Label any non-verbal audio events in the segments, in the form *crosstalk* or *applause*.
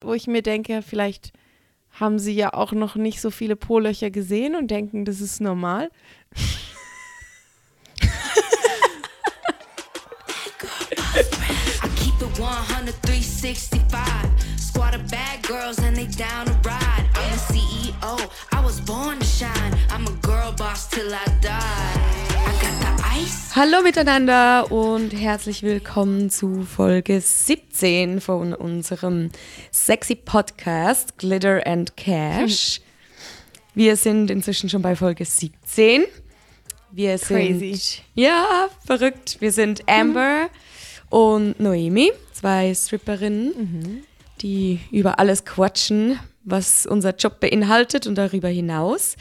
wo ich mir denke, vielleicht haben sie ja auch noch nicht so viele Po-Löcher gesehen und denken, das ist normal. *laughs* I keep it 100, 365. Squad of bad girls and they down to ride. I'm the CEO, I was born to shine. I'm a girl boss till I die. Hallo miteinander und herzlich willkommen zu Folge 17 von unserem sexy Podcast Glitter and Cash. *laughs* Wir sind inzwischen schon bei Folge 17. Wir sind Crazy. ja verrückt. Wir sind Amber und Noemi, zwei Stripperinnen, die über alles quatschen, was unser Job beinhaltet und darüber hinaus.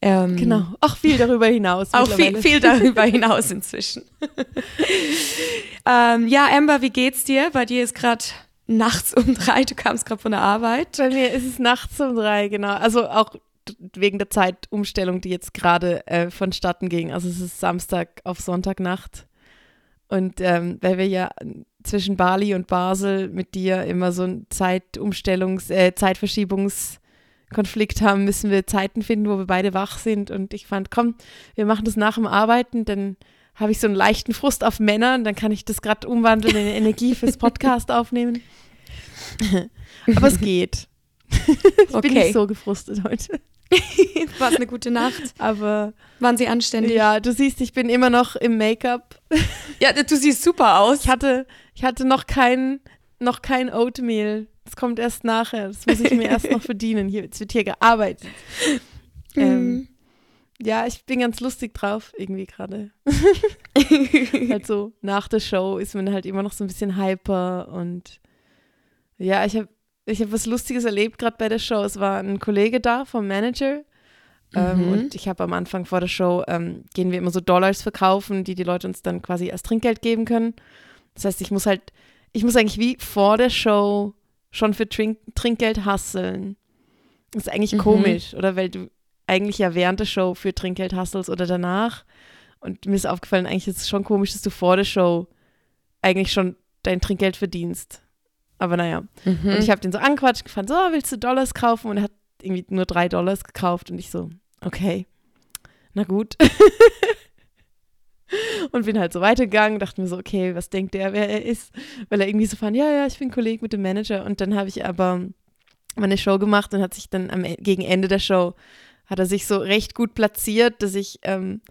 Ähm, Genau, auch viel darüber hinaus. *laughs* auch viel, viel darüber hinaus inzwischen. *laughs* ähm, ja, Amber, wie geht's dir? Bei dir ist gerade nachts um drei, du kamst gerade von der Arbeit. Bei mir ist es nachts um drei, genau. Also auch wegen der Zeitumstellung, die jetzt gerade äh, vonstatten ging. Also es ist Samstag auf Sonntagnacht. Und ähm, weil wir ja zwischen Bali und Basel mit dir immer so einen Zeitumstellungs-, äh, Zeitverschiebungskonflikt haben, müssen wir Zeiten finden, wo wir beide wach sind. Und ich fand, komm, wir machen das nach dem Arbeiten, dann habe ich so einen leichten Frust auf Männer und dann kann ich das gerade umwandeln in Energie fürs *laughs* Podcast aufnehmen. Aber es geht. *laughs* ich bin Okay. nicht so gefrustet heute. *laughs* War eine gute Nacht? Aber Waren sie anständig? ja, du siehst, ich bin immer noch im Make-up. Ja, du siehst super aus. Ich hatte, ich hatte noch kein, noch kein Oatmeal. Das kommt erst nachher. Das muss ich mir erst noch *laughs* verdienen. Hier, es wird hier gearbeitet. Ähm, ja, ich bin ganz lustig drauf, irgendwie gerade. halt so, nach der Show ist man halt immer noch so ein bisschen hyper und ja, ich habe ich hab was Lustiges erlebt gerade bei der Show. Es war ein Kollege da vom Manager ähm, Mhm. und ich habe am Anfang vor der Show, ähm, gehen wir immer so Dollars verkaufen, die die Leute uns dann quasi als Trinkgeld geben können. Das heißt, ich muss halt, ich muss eigentlich wie vor der Show schon für Trink Trinkgeld hasseln. Das ist eigentlich Mhm. komisch, oder? Weil du eigentlich ja während der Show für Trinkgeld hasselst oder danach. Und mir ist aufgefallen, eigentlich ist es schon komisch, dass du vor der Show eigentlich schon dein Trinkgeld verdienst. Aber naja. Mhm. Und ich habe den so angequatscht, gefragt, so, willst du Dollars kaufen? Und er hat irgendwie nur drei Dollars gekauft. Und ich so, okay, na gut. *laughs* und bin halt so weitergegangen, dachte mir so, okay, was denkt der, wer er ist? Weil er irgendwie so fand, ja, ja, ich bin Kollege mit dem Manager. Und dann habe ich aber meine Show gemacht und hat sich dann am, E- gegen Ende der Show, hat er sich so recht gut platziert, dass ich ähm,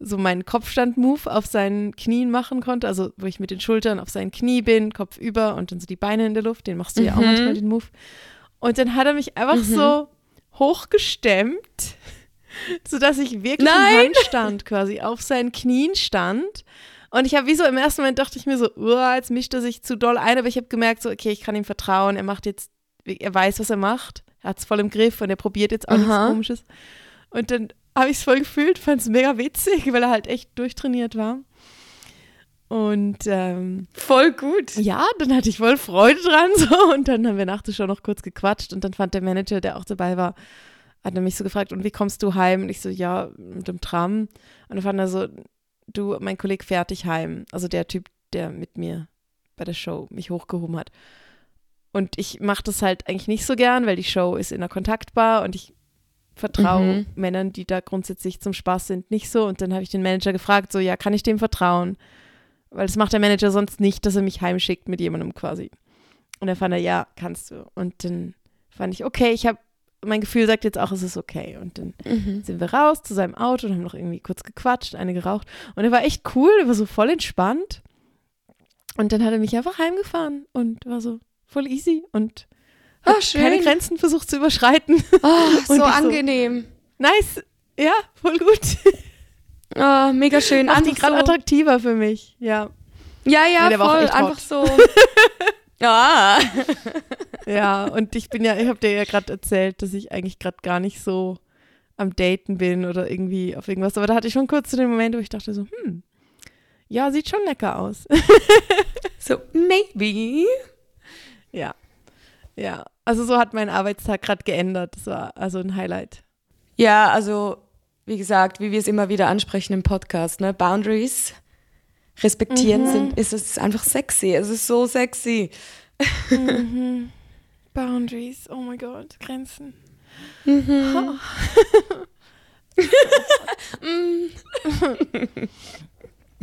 so meinen Kopfstand-Move auf seinen Knien machen konnte, also wo ich mit den Schultern auf seinen Knie bin, Kopf über und dann so die Beine in der Luft, den machst du ja auch Mhm. manchmal, den Move. Und dann hat er mich einfach Mhm. so hochgestemmt, *laughs* sodass ich wirklich Nein! im Handstand quasi auf seinen Knien stand. Und ich habe wie so im ersten Moment dachte ich mir so, "Uah, jetzt mischt er sich zu doll ein, aber ich habe gemerkt, so, okay, ich kann ihm vertrauen, er macht jetzt, er weiß, was er macht, er hat es voll im Griff und er probiert jetzt auch nichts Aha. Komisches. Und dann habe ich es voll gefühlt, fand es mega witzig, weil er halt echt durchtrainiert war. Und ähm, Voll gut. ja, dann hatte ich voll Freude dran *laughs* so und dann haben wir nach der Show noch kurz gequatscht und dann fand der Manager, der auch dabei war, hat er mich so gefragt, und wie kommst du heim? Und ich so, ja, mit dem Tram. Und dann fand er so, du, mein Kollege fährt dich heim. Also der Typ, der mit mir bei der Show mich hochgehoben hat. Und ich mache das halt eigentlich nicht so gern, weil die Show ist in der Kontaktbar und ich vertraue Mhm. Männern, die da grundsätzlich zum Spaß sind, nicht so. Und dann habe ich den Manager gefragt, so, ja, kann ich dem vertrauen? Weil das macht der Manager sonst nicht, dass er mich heimschickt mit jemandem quasi. Und dann fand er, ja, kannst du. Und dann fand ich, okay, ich habe, mein Gefühl sagt jetzt auch, es ist okay. Und dann Mhm. sind wir raus zu seinem Auto und haben noch irgendwie kurz gequatscht, eine geraucht. Und er war echt cool, er war so voll entspannt. Und dann hat er mich einfach heimgefahren und war so voll easy und Ah, schön. keine Grenzen versucht zu überschreiten. *laughs* Oh, so ich so- angenehm. nice, ja, voll gut. Oh, mega schön. Macht die Einfach gerade so. attraktiver für mich, ja. Ja, ja, Nee, voll. Einfach so. *laughs* ah. *laughs* Ja, und ich bin ja, ich habe dir ja gerade erzählt, dass ich eigentlich gerade gar nicht so am Daten bin oder irgendwie auf irgendwas. Aber da hatte ich schon kurz so den Moment, wo ich dachte so, hm, ja, sieht schon lecker aus. So, maybe. ja, ja. Also so hat mein Arbeitstag gerade geändert. Das war also ein Highlight. Ja, also, wie gesagt, wie wir es immer wieder ansprechen im Podcast, ne? Boundaries respektieren sind, ist es einfach sexy. Es ist so sexy. *laughs* Boundaries, oh mein Gott, Grenzen. Mhm. *laughs*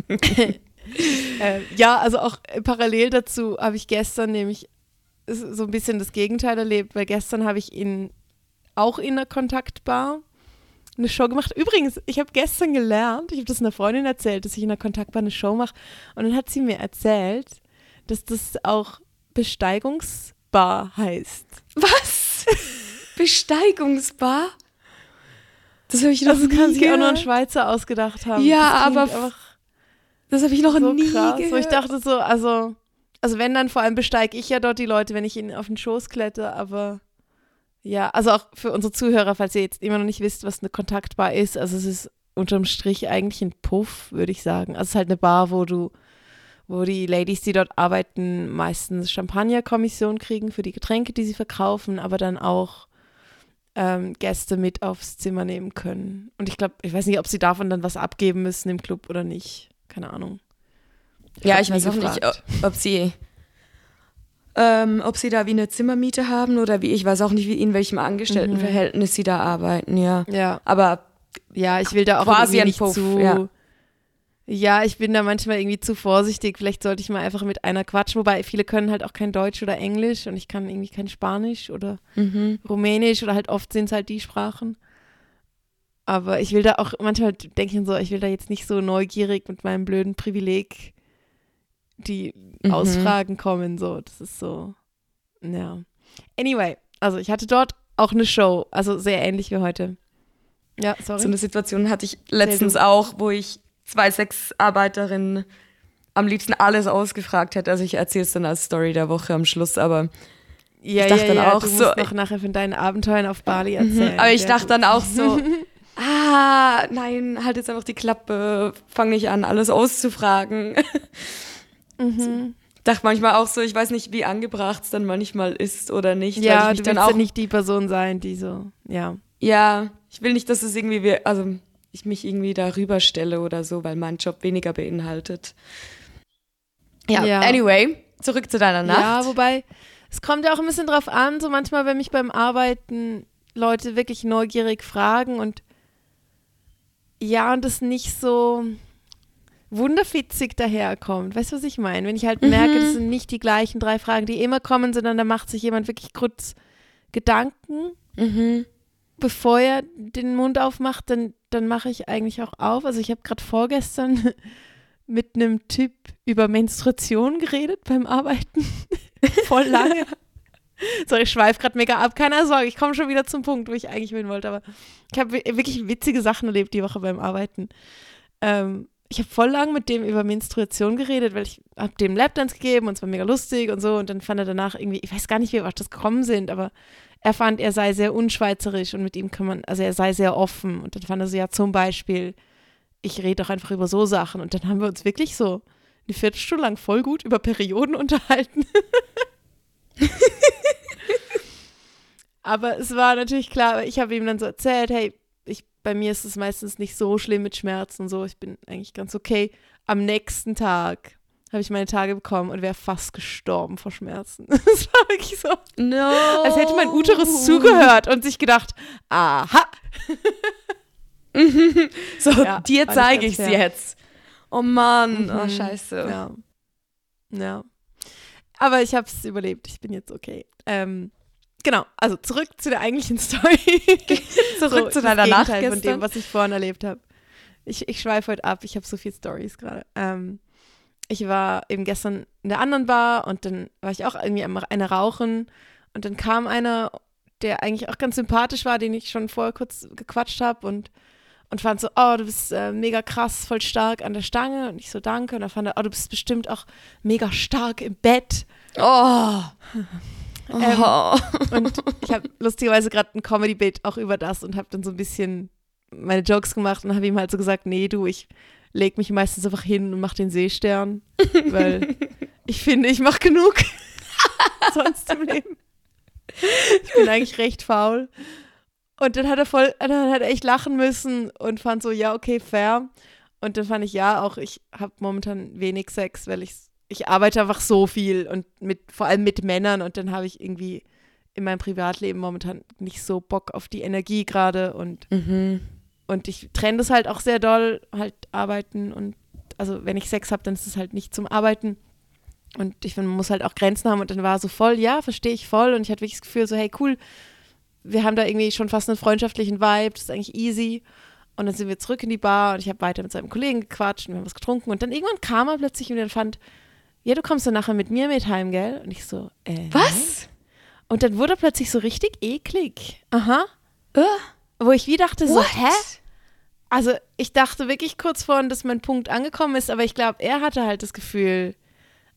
*laughs* äh, ja, also auch äh, parallel dazu habe ich gestern nämlich so ein bisschen das Gegenteil erlebt, weil gestern habe ich in, auch in einer Kontaktbar eine Show gemacht. Übrigens, ich habe gestern gelernt, ich habe das einer Freundin erzählt, dass ich in einer Kontaktbar eine Show mache. Und dann hat sie mir erzählt, dass das auch Besteigungsbar heißt. Was? *laughs* Besteigungsbar? Das habe ich noch Das nie kann sich auch nur ein Schweizer ausgedacht haben. Ja, das aber Das habe ich noch so nie krass. gehört. Ich dachte so, also, also wenn dann vor allem besteige ich ja dort die Leute, wenn ich ihnen auf den Schoß kletter, aber ja, also auch für unsere Zuhörer, falls ihr jetzt immer noch nicht wisst, was eine Kontaktbar ist, also es ist unterm Strich eigentlich ein Puff, würde ich sagen. Also es ist halt eine Bar, wo du, wo die Ladies, die dort arbeiten, meistens Champagnerkommission kriegen für die Getränke, die sie verkaufen, aber dann auch ähm, Gäste mit aufs Zimmer nehmen können. Und ich glaube, ich weiß nicht, ob sie davon dann was abgeben müssen im Club oder nicht. Keine Ahnung. Ja, ich weiß auch nicht, gefragt. ob, ob sie ähm, ob sie da wie eine Zimmermiete haben oder wie, ich weiß auch nicht, wie in welchem Angestelltenverhältnis sie da arbeiten, ja. Ja. Aber Ja, ich will da auch Quasi nicht Puff, zu. ja. Ja. ich bin da manchmal irgendwie zu vorsichtig. Vielleicht sollte ich mal einfach mit einer quatschen. Wobei viele können halt auch kein Deutsch oder Englisch und ich kann irgendwie kein Spanisch oder mhm. Rumänisch oder halt oft sind es halt die Sprachen. Aber ich will da auch, manchmal denke ich so, ich will da jetzt nicht so neugierig mit meinem blöden Privileg die Mhm. Ausfragen kommen. So, das ist so, ja. Anyway, also ich hatte dort auch eine Show, also sehr ähnlich wie heute. Ja, sorry. so eine Situation hatte ich letztens auch, wo ich zwei Sexarbeiterinnen am liebsten alles ausgefragt hätte. Also ich erzähle es dann als Story der Woche am Schluss, aber Ja, Ich dachte ja, dann ja, auch du so- musst noch nachher von deinen Abenteuern auf Bali erzählen. Mhm. Aber ich dachte gut. dann auch so, *laughs* ah, nein, halt jetzt einfach die Klappe, fang nicht an, alles auszufragen. Mhm. Dachte manchmal auch so, ich weiß nicht, wie angebracht es dann manchmal ist oder nicht. weil ich Ja, du dann willst auch, ja nicht die Person sein, die so, ja. ja, ich will nicht, dass es irgendwie, also ich mich irgendwie darüber stelle oder so, weil mein Job weniger beinhaltet. Ja, Ja. anyway, zurück zu deiner Nacht. Ja, wobei, es kommt ja auch ein bisschen drauf an, so manchmal, wenn mich beim Arbeiten Leute wirklich neugierig fragen und ja, und es nicht so wunderfitzig daherkommt. Weißt du, was ich meine? Wenn ich halt merke, das sind nicht die gleichen drei Fragen, die immer kommen, sondern da macht sich jemand wirklich kurz Gedanken Mhm. bevor er den Mund aufmacht, dann, dann mache ich eigentlich auch auf. Also ich habe gerade vorgestern *laughs* mit einem Typ über Menstruation geredet beim Arbeiten. *laughs* Voll lange. *laughs* Sorry, ich schweife gerade mega ab. Keine Sorge, ich komme schon wieder zum Punkt, wo ich eigentlich hin wollte. Aber ich habe wirklich witzige Sachen erlebt die Woche beim Arbeiten. Ähm, ich habe voll lang mit dem über Menstruation geredet, weil ich habe dem Lapdance gegeben und es war mega lustig und so. Und dann fand er danach irgendwie, ich weiß gar nicht, wie wir auf das gekommen sind, aber er fand, er sei sehr unschweizerisch und mit ihm kann man, also er sei sehr offen. Und dann fand er so, ja, zum Beispiel, ich rede doch einfach über so Sachen. Und dann haben wir uns wirklich so eine Viertelstunde lang voll gut über Perioden *laughs* unterhalten. *laughs* Aber es war natürlich klar, ich habe ihm dann so erzählt, hey, ich, bei mir ist es meistens nicht so schlimm mit Schmerzen und so, ich bin eigentlich ganz okay. Am nächsten Tag habe ich meine Tage bekommen und wäre fast gestorben vor Schmerzen. *laughs* Es war wirklich so, No. als hätte mein Uterus zugehört und sich gedacht, aha, *laughs* So, Ja, dir zeige ich es jetzt. Oh Mann, oh Mhm. scheiße. Ja. Ja. Aber ich habe es überlebt. Ich bin jetzt okay. Ähm, genau. Also zurück zu der eigentlichen *laughs* Story. *laughs* Zurück So, zu deiner Nacht Gegenteil von gestern. dem, was ich vorhin erlebt habe. Ich, ich schweife heute ab. Ich habe so viele Stories gerade. Ähm, ich war eben gestern in der anderen Bar und dann war ich auch irgendwie am eine rauchen und dann kam einer, der eigentlich auch ganz sympathisch war, den ich schon vorher kurz gequatscht habe und und fand so, oh, du bist äh, mega krass, voll stark an der Stange. Und ich so, danke. Und dann fand er, oh, du bist bestimmt auch mega stark im Bett. Oh. *laughs* *laughs* Ähm, oh. Und ich habe lustigerweise gerade ein Comedy-Bit auch über das und habe dann so ein bisschen meine Jokes gemacht und habe ihm halt so gesagt, nee, du, ich leg mich meistens einfach hin und mach den Seestern, *laughs* weil ich finde, ich mache genug *laughs* sonst im Leben. Ich bin eigentlich recht faul. Und dann hat er voll, dann hat er echt lachen müssen und fand so, ja, okay, fair. Und dann fand ich, ja, auch ich habe momentan wenig Sex, weil ich, ich arbeite einfach so viel und mit, vor allem mit Männern und dann habe ich irgendwie in meinem Privatleben momentan nicht so Bock auf die Energie gerade und, Mhm. und ich trenne das halt auch sehr doll, halt arbeiten und also wenn ich Sex habe, dann ist es halt nicht zum Arbeiten. Und ich finde, man muss halt auch Grenzen haben und dann war so voll, ja, verstehe ich voll. Und ich hatte wirklich das Gefühl, so, hey, cool, wir haben da irgendwie schon fast einen freundschaftlichen Vibe, das ist eigentlich easy. Und dann sind wir zurück in die Bar und ich habe weiter mit seinem Kollegen gequatscht und wir haben was getrunken. Und dann irgendwann kam er plötzlich und dann fand, ja, du kommst dann nachher mit mir mit heim, gell? Und ich so, äh. Was? Und dann wurde er plötzlich so richtig eklig. Aha. Äh, Wo ich wie dachte, so, what? hä? Also ich dachte wirklich kurz vorhin, dass mein Punkt angekommen ist, aber ich glaube, er hatte halt das Gefühl,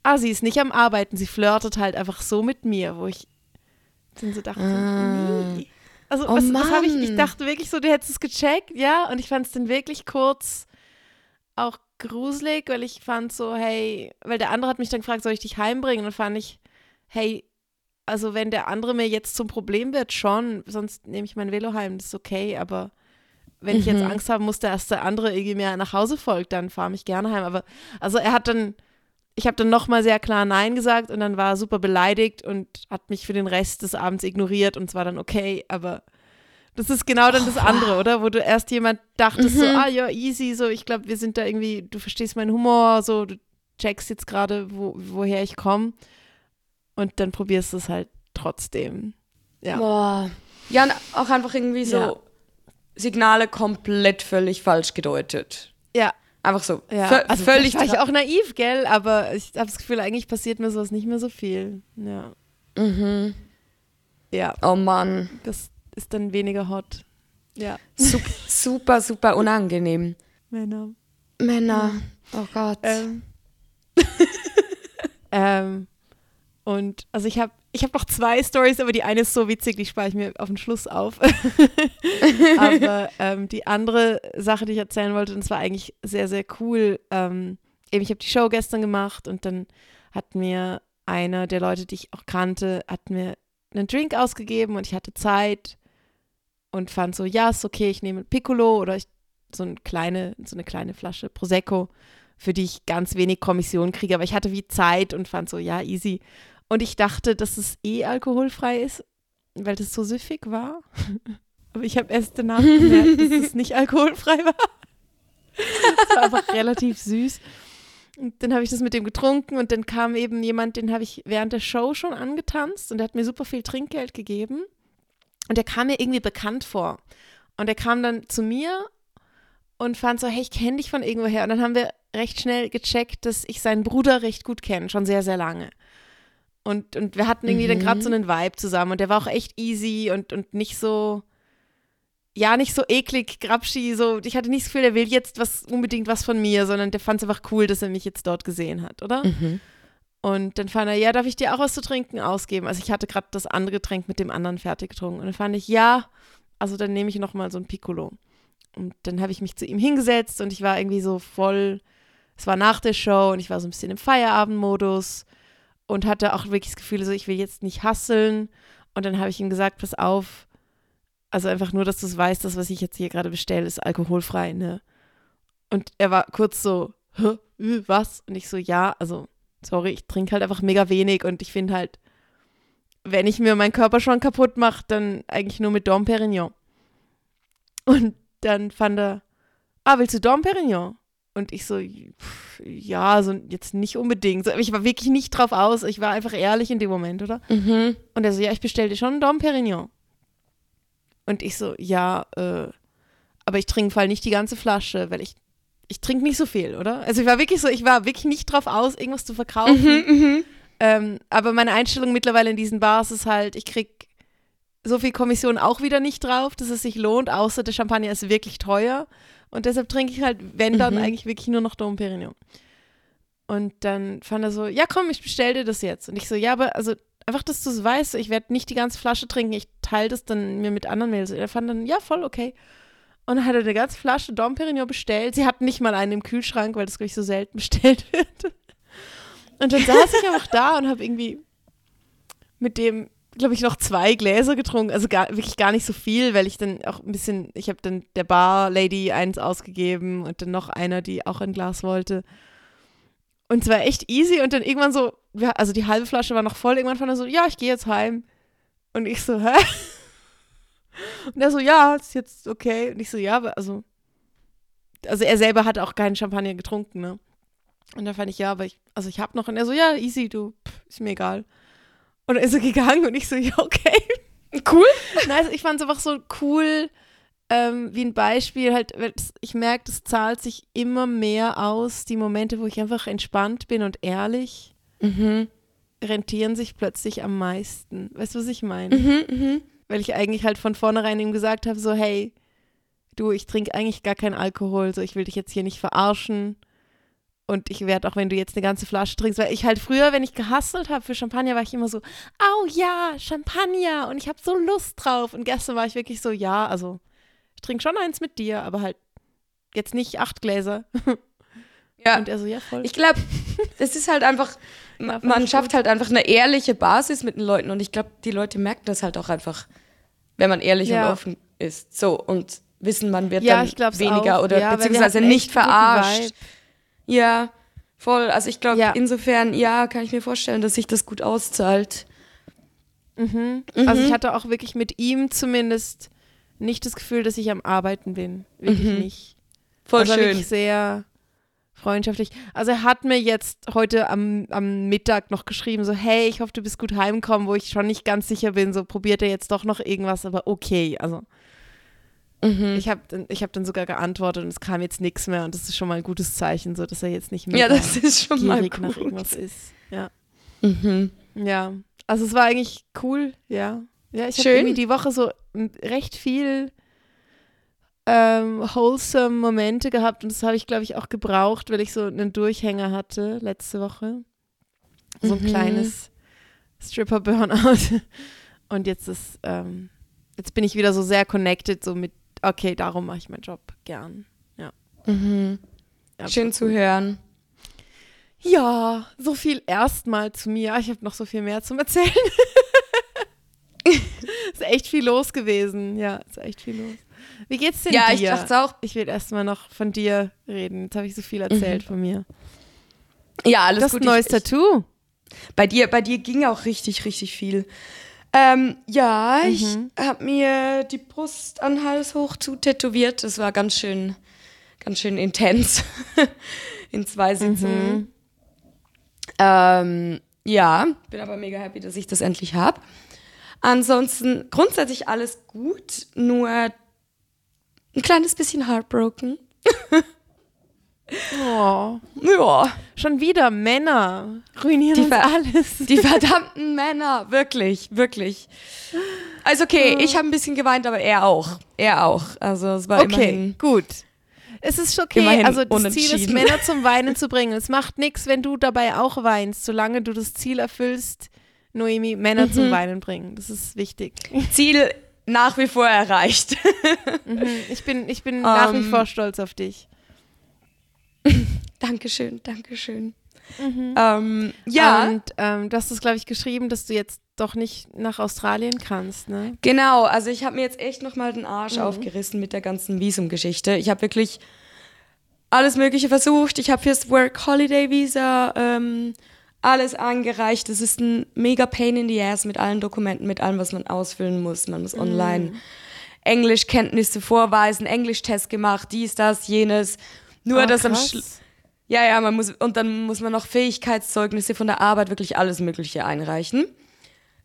ah, sie ist nicht am Arbeiten, sie flirtet halt einfach so mit mir, wo ich dann so dachte, nee. Also Oh was, was habe ich, ich dachte wirklich so, du hättest es gecheckt, ja, und ich fand es dann wirklich kurz auch gruselig, weil ich fand so, hey, weil der andere hat mich dann gefragt, soll ich dich heimbringen? Und dann fand ich, hey, also wenn der andere mir jetzt zum Problem wird, schon, sonst nehme ich mein Velo heim, das ist okay, aber wenn ich jetzt Mhm. Angst haben muss, dass der andere irgendwie mir nach Hause folgt, dann fahre mich gerne heim. Aber also er hat dann, ich habe dann nochmal sehr klar Nein gesagt und dann war er super beleidigt und hat mich für den Rest des Abends ignoriert und es war dann okay, aber das ist genau dann das andere, oder? Wo du erst jemand dachtest, so, Mhm. ah ja, easy, so, ich glaube, wir sind da irgendwie, du verstehst meinen Humor, so, du checkst jetzt gerade, wo, woher ich komme und dann probierst du es halt trotzdem. Ja. Boah. Ja, und auch einfach irgendwie so Ja. Signale komplett völlig falsch gedeutet. Ja, Einfach so. ja. vö- also völlig war ich auch naiv, gell? Aber ich habe das Gefühl, eigentlich passiert mir sowas nicht mehr so viel. Ja. Mhm. Ja, Oh Mann. das ist dann weniger hot. Ja, Super, *laughs* super, super unangenehm. Männer. Männer. Oh Gott. Ähm, *laughs* ähm, und also ich habe ich hab noch zwei Stories, aber die eine ist so witzig, die spare ich mir auf den Schluss auf. *laughs* aber ähm, die andere Sache, die ich erzählen wollte, und zwar eigentlich sehr, sehr cool. Ähm, eben, ich habe die Show gestern gemacht und dann hat mir einer der Leute, die ich auch kannte, hat mir einen Drink ausgegeben und ich hatte Zeit und fand so, ja, ist okay, ich nehme ein Piccolo oder ich, so, eine kleine, so eine kleine Flasche Prosecco für die ich ganz wenig Kommission kriege. Aber ich hatte wie Zeit und fand so, ja, easy. Und ich dachte, dass es eh alkoholfrei ist, weil das so süffig war. *laughs* Aber ich habe erst danach *laughs* gemerkt, dass es nicht alkoholfrei war. Es war einfach relativ *laughs* süß. Und dann habe ich das mit dem getrunken und dann kam eben jemand, den habe ich während der Show schon angetanzt und der hat mir super viel Trinkgeld gegeben. Und der kam mir irgendwie bekannt vor. Und er kam dann zu mir und fand so, hey, ich kenne dich von irgendwoher. Und dann haben wir recht schnell gecheckt, dass ich seinen Bruder recht gut kenne, schon sehr, sehr lange. Und, und wir hatten irgendwie dann gerade so einen Vibe zusammen und der war auch echt easy und, und nicht so, ja, nicht so eklig, grapschi, so, ich hatte nicht das Gefühl, der will jetzt was, unbedingt was von mir, sondern der fand es einfach cool, dass er mich jetzt dort gesehen hat, oder? Mhm. Und dann fand er, ja, darf ich dir auch was zu trinken ausgeben? Also ich hatte gerade das andere Getränk mit dem anderen fertig getrunken. Und dann fand ich, ja, also dann nehme ich nochmal so ein Piccolo. Und dann habe ich mich zu ihm hingesetzt und ich war irgendwie so voll, es war nach der Show und ich war so ein bisschen im Feierabendmodus und hatte auch wirklich das Gefühl, so ich will jetzt nicht hasseln. Und dann habe ich ihm gesagt, pass auf, also einfach nur, dass du es weißt, das, was ich jetzt hier gerade bestelle, ist alkoholfrei, ne? Und er war kurz so, äh, was? Und ich so, ja, also sorry, ich trinke halt einfach mega wenig und ich finde halt, wenn ich mir meinen Körper schon kaputt mache, dann eigentlich nur mit Dom Perignon. Und dann fand er, ah, willst du Dom Perignon? Und ich so, pff, ja, so jetzt nicht unbedingt. So, ich war wirklich nicht drauf aus. Ich war einfach ehrlich in dem Moment, oder? Mhm. Und er so, ja, ich bestell dir schon Dom Perignon. Und ich so, ja, äh, aber ich trinke vor allem nicht die ganze Flasche, weil ich, ich trinke nicht so viel, oder? Also ich war wirklich so, ich war wirklich nicht drauf aus, irgendwas zu verkaufen. Mhm. Ähm, aber meine Einstellung mittlerweile in diesen Bars ist halt, ich krieg so viel Kommission auch wieder nicht drauf, dass es sich lohnt, außer der Champagner ist wirklich teuer. Und deshalb trinke ich halt, wenn dann, Mhm. eigentlich wirklich nur noch Dom Perignon. Und dann fand er so, ja komm, ich bestell dir das jetzt. Und ich so, ja, aber also einfach, dass du es weißt, ich werde nicht die ganze Flasche trinken, ich teile das dann mir mit anderen Mädels. Und er fand dann, ja, voll okay. Und dann hat er eine ganze Flasche Dom Perignon bestellt. Sie hatten nicht mal einen im Kühlschrank, weil das, glaube ich, so selten *laughs* bestellt wird. Und dann saß ich einfach da und habe irgendwie mit dem, glaube ich, noch zwei Gläser getrunken. Also gar, wirklich gar nicht so viel, weil ich dann auch ein bisschen, ich habe dann der Bar-Lady eins ausgegeben und dann noch einer, die auch ein Glas wollte. Und es war echt easy und dann irgendwann so, also die halbe Flasche war noch voll, irgendwann fand er so, ja, ich gehe jetzt heim. Und ich so, hä? Und er so, ja, ist jetzt okay. Und ich so, ja, aber also, also er selber hat auch keinen Champagner getrunken, ne? Und da fand ich, ja, aber ich, also ich hab noch. Und er so, ja, easy, du, pff, ist mir egal. Und dann ist er gegangen und ich so, ja, okay. Cool. Nein, also ich fand es einfach so cool, ähm, wie ein Beispiel, halt, ich merke, das zahlt sich immer mehr aus, die Momente, wo ich einfach entspannt bin und ehrlich, Mhm. rentieren sich plötzlich am meisten. Weißt du, was ich meine? Mhm, mhm. Weil ich eigentlich halt von vornherein ihm gesagt habe, so, hey, du, ich trinke eigentlich gar keinen Alkohol, so, ich will dich jetzt hier nicht verarschen. Und ich werde auch, wenn du jetzt eine ganze Flasche trinkst, weil ich halt früher, wenn ich gehustelt habe für Champagner, war ich immer so, au ja, Champagner und ich habe so Lust drauf. Und gestern war ich wirklich so, ja, also ich trinke schon eins mit dir, aber halt jetzt nicht acht Gläser. *laughs* Ja. Und er so, ja, voll. Ich glaube, es ist halt einfach, *laughs* Ja, man schafft halt einfach eine ehrliche Basis mit den Leuten und ich glaube, die Leute merken das halt auch einfach, wenn man ehrlich Ja. und offen ist. So und wissen, man wird ja, dann weniger auch. oder wir beziehungsweise nicht verarscht. Ja, voll. Also ich glaube, insofern, ja, kann ich mir vorstellen, dass sich das gut auszahlt. Mhm. Also Mhm. ich hatte auch wirklich mit ihm zumindest nicht das Gefühl, dass ich am Arbeiten bin. Wirklich Mhm. nicht. Voll also schön. wirklich sehr freundschaftlich. Also er hat mir jetzt heute am, am Mittag noch geschrieben, so, hey, ich hoffe, du bist gut heimgekommen, wo ich schon nicht ganz sicher bin, so probiert er jetzt doch noch irgendwas, aber okay. Also Mhm. ich habe ich hab dann sogar geantwortet und es kam jetzt nichts mehr und das ist schon mal ein gutes Zeichen, so dass er jetzt nicht mehr Ja, das ist schon mal gierig nach gut. irgendwas ist. Ja. Mhm. Ja, also es war eigentlich cool, ja. Ja, ich habe irgendwie die Woche so recht viel ähm, wholesome Momente gehabt und das habe ich, glaube ich, auch gebraucht, weil ich so einen Durchhänger hatte letzte Woche. So ein Mhm. kleines Stripper-Burnout. *laughs* Und jetzt ist, ähm, jetzt bin ich wieder so sehr connected, so mit, okay, darum mache ich meinen Job gern. Mhm. Ja, Schön zu hören. Ja, so viel erstmal zu mir. Ich habe noch so viel mehr zum Erzählen. *laughs* *laughs* ist echt viel los gewesen. Ja, ist echt viel los. Wie geht's denn Ja, dir? ich dachte auch. Ich will erstmal noch von dir reden. Jetzt habe ich so viel erzählt von mir. Ja, alles Du hast gut. ein neues ich, ich, Tattoo. bei dir, bei dir ging auch richtig, richtig viel. Ähm, ja, ich Mhm. habe mir die Brust an Hals hoch zu tätowiert. Das war ganz schön, ganz schön intens. *laughs* In zwei Sitzen. Mhm. Ähm, ja, bin aber mega happy, dass ich das endlich habe. Ansonsten grundsätzlich alles gut, nur ein kleines bisschen heartbroken. *laughs* Oh, Ja, schon wieder Männer ruinieren Die alles. *laughs* die verdammten Männer, wirklich, wirklich. Also okay, ich habe ein bisschen geweint, aber er auch. Er auch. Also es war Okay, immerhin. gut. Es ist okay, Immerhin also das Ziel ist. Männer zum *laughs* Weinen zu bringen. Es macht nichts, wenn du dabei auch weinst, solange du das Ziel erfüllst, Noemi, Männer Mhm. zum Weinen bringen. Das ist wichtig. Ziel nach wie vor erreicht. *laughs* Mhm. Ich bin, ich bin nach wie Ähm. vor stolz auf dich. Dankeschön, Dankeschön. Mhm. Ähm, ja, Und ähm, du hast es, glaube ich, geschrieben, dass du jetzt doch nicht nach Australien kannst, ne? Genau, also ich habe mir jetzt echt nochmal den Arsch Mhm. aufgerissen mit der ganzen Visumgeschichte. Ich habe wirklich alles Mögliche versucht. Ich habe fürs Work Holiday Visa ähm, alles angereicht. Es ist ein mega Pain in the Ass mit allen Dokumenten, mit allem, was man ausfüllen muss. Man muss online Englischkenntnisse vorweisen, Englischtest gemacht, dies, das, jenes. Nur Oh, das am. Schluss. Ja, ja, man muss, und dann muss man noch Fähigkeitszeugnisse von der Arbeit, wirklich alles Mögliche einreichen.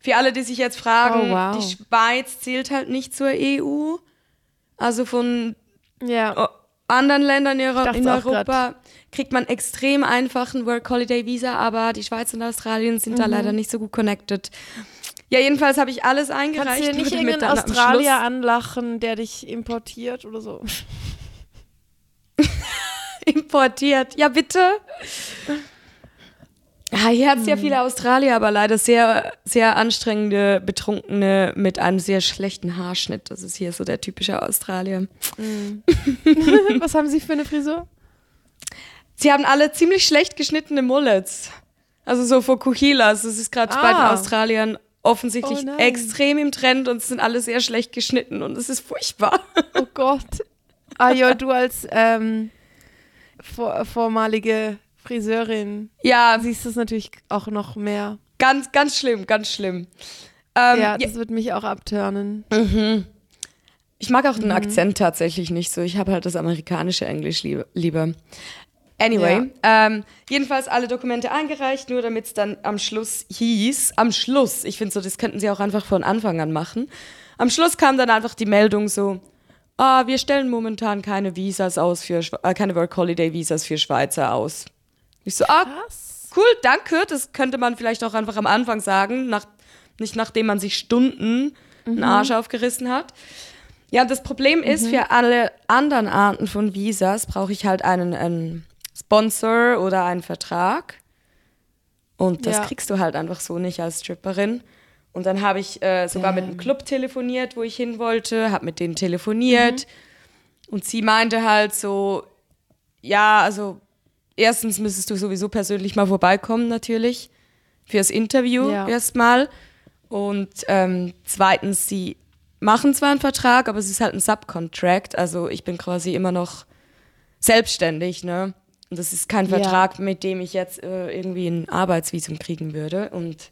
Für alle, die sich jetzt fragen, Oh, wow. die Schweiz zählt halt nicht zur EU. Also von Ja. Anderen Ländern in, Euro Europa kriegt man extrem einfach ein Work Holiday Visa, aber die Schweiz und Australien sind da leider nicht so gut connected. Ja, jedenfalls habe ich alles eingereicht. Kannst du dir nicht irgendeinen Australier anlachen, der dich importiert oder so? *laughs* importiert. Ja, bitte. Ja, hier hat es ja viele Australier, aber leider sehr, sehr anstrengende Betrunkene mit einem sehr schlechten Haarschnitt. Das ist hier so der typische Australier. *laughs* Was haben sie für eine Frisur? Sie haben alle ziemlich schlecht geschnittene Mullets. Also so Fokuhilas. Das ist gerade bei den Ah. Australiern offensichtlich Oh extrem im Trend und es sind alle sehr schlecht geschnitten und es ist furchtbar. Oh Gott. Ah ja, du als ähm, vor, vormalige Friseurin Ja, siehst es natürlich auch noch mehr. ganz, ganz schlimm, ganz schlimm. Ähm, ja, das wird mich auch abturnen. Ich mag auch den Akzent tatsächlich nicht so. Ich habe halt das amerikanische Englisch lieb lieber. Anyway, ähm, jedenfalls alle Dokumente eingereicht, nur damit es dann am Schluss hieß, am Schluss, ich finde so, das könnten sie auch einfach von Anfang an machen. Am Schluss kam dann einfach die Meldung so, ah, wir stellen momentan keine Visas aus für, äh, keine Work Holiday Visas für Schweizer aus. Ich so, ah, cool, danke, das könnte man vielleicht auch einfach am Anfang sagen, nach, nicht nachdem man sich Stunden einen Arsch aufgerissen hat. Ja, das Problem ist, für alle anderen Arten von Visas brauche ich halt einen, einen Sponsor oder einen Vertrag. Und das Ja. kriegst du halt einfach so nicht als Stripperin. Und dann habe ich äh, sogar mit einem. Club telefoniert, wo ich hin wollte, habe mit denen telefoniert. Und sie meinte halt so, ja, also erstens müsstest du sowieso persönlich mal vorbeikommen natürlich fürs Interview Ja. erstmal. Und ähm, zweitens, sie machen zwar einen Vertrag, aber es ist halt ein Subcontract. Also ich bin quasi immer noch selbstständig, ne? Und das ist kein Ja. Vertrag, mit dem ich jetzt äh, irgendwie ein Arbeitsvisum kriegen würde. Und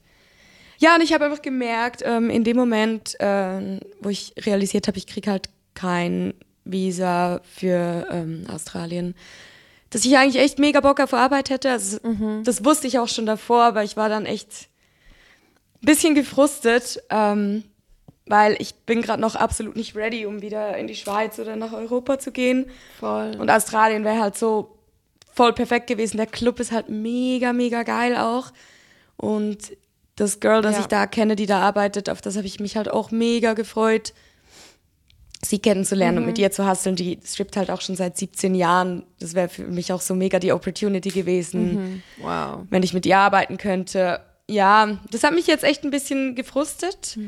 ja, und ich habe einfach gemerkt, ähm, in dem Moment, äh, wo ich realisiert habe, ich kriege halt kein Visa für ähm, Australien, dass ich eigentlich echt mega Bock auf Arbeit hätte. Also, Das wusste ich auch schon davor, aber ich war dann echt ein bisschen gefrustet, ähm, weil ich bin gerade noch absolut nicht ready, um wieder in die Schweiz oder nach Europa zu gehen. Voll. Und Australien wäre halt so voll perfekt gewesen. Der Club ist halt mega, mega geil auch. Und das Girl, das Ja. ich da kenne, die da arbeitet, auf das habe ich mich halt auch mega gefreut, sie kennenzulernen und mit ihr zu hustlen. Die strippt halt auch schon seit 17 Jahren. Das wäre für mich auch so mega die Opportunity gewesen, wow. wenn ich mit ihr arbeiten könnte. Ja, das hat mich jetzt echt ein bisschen gefrustet.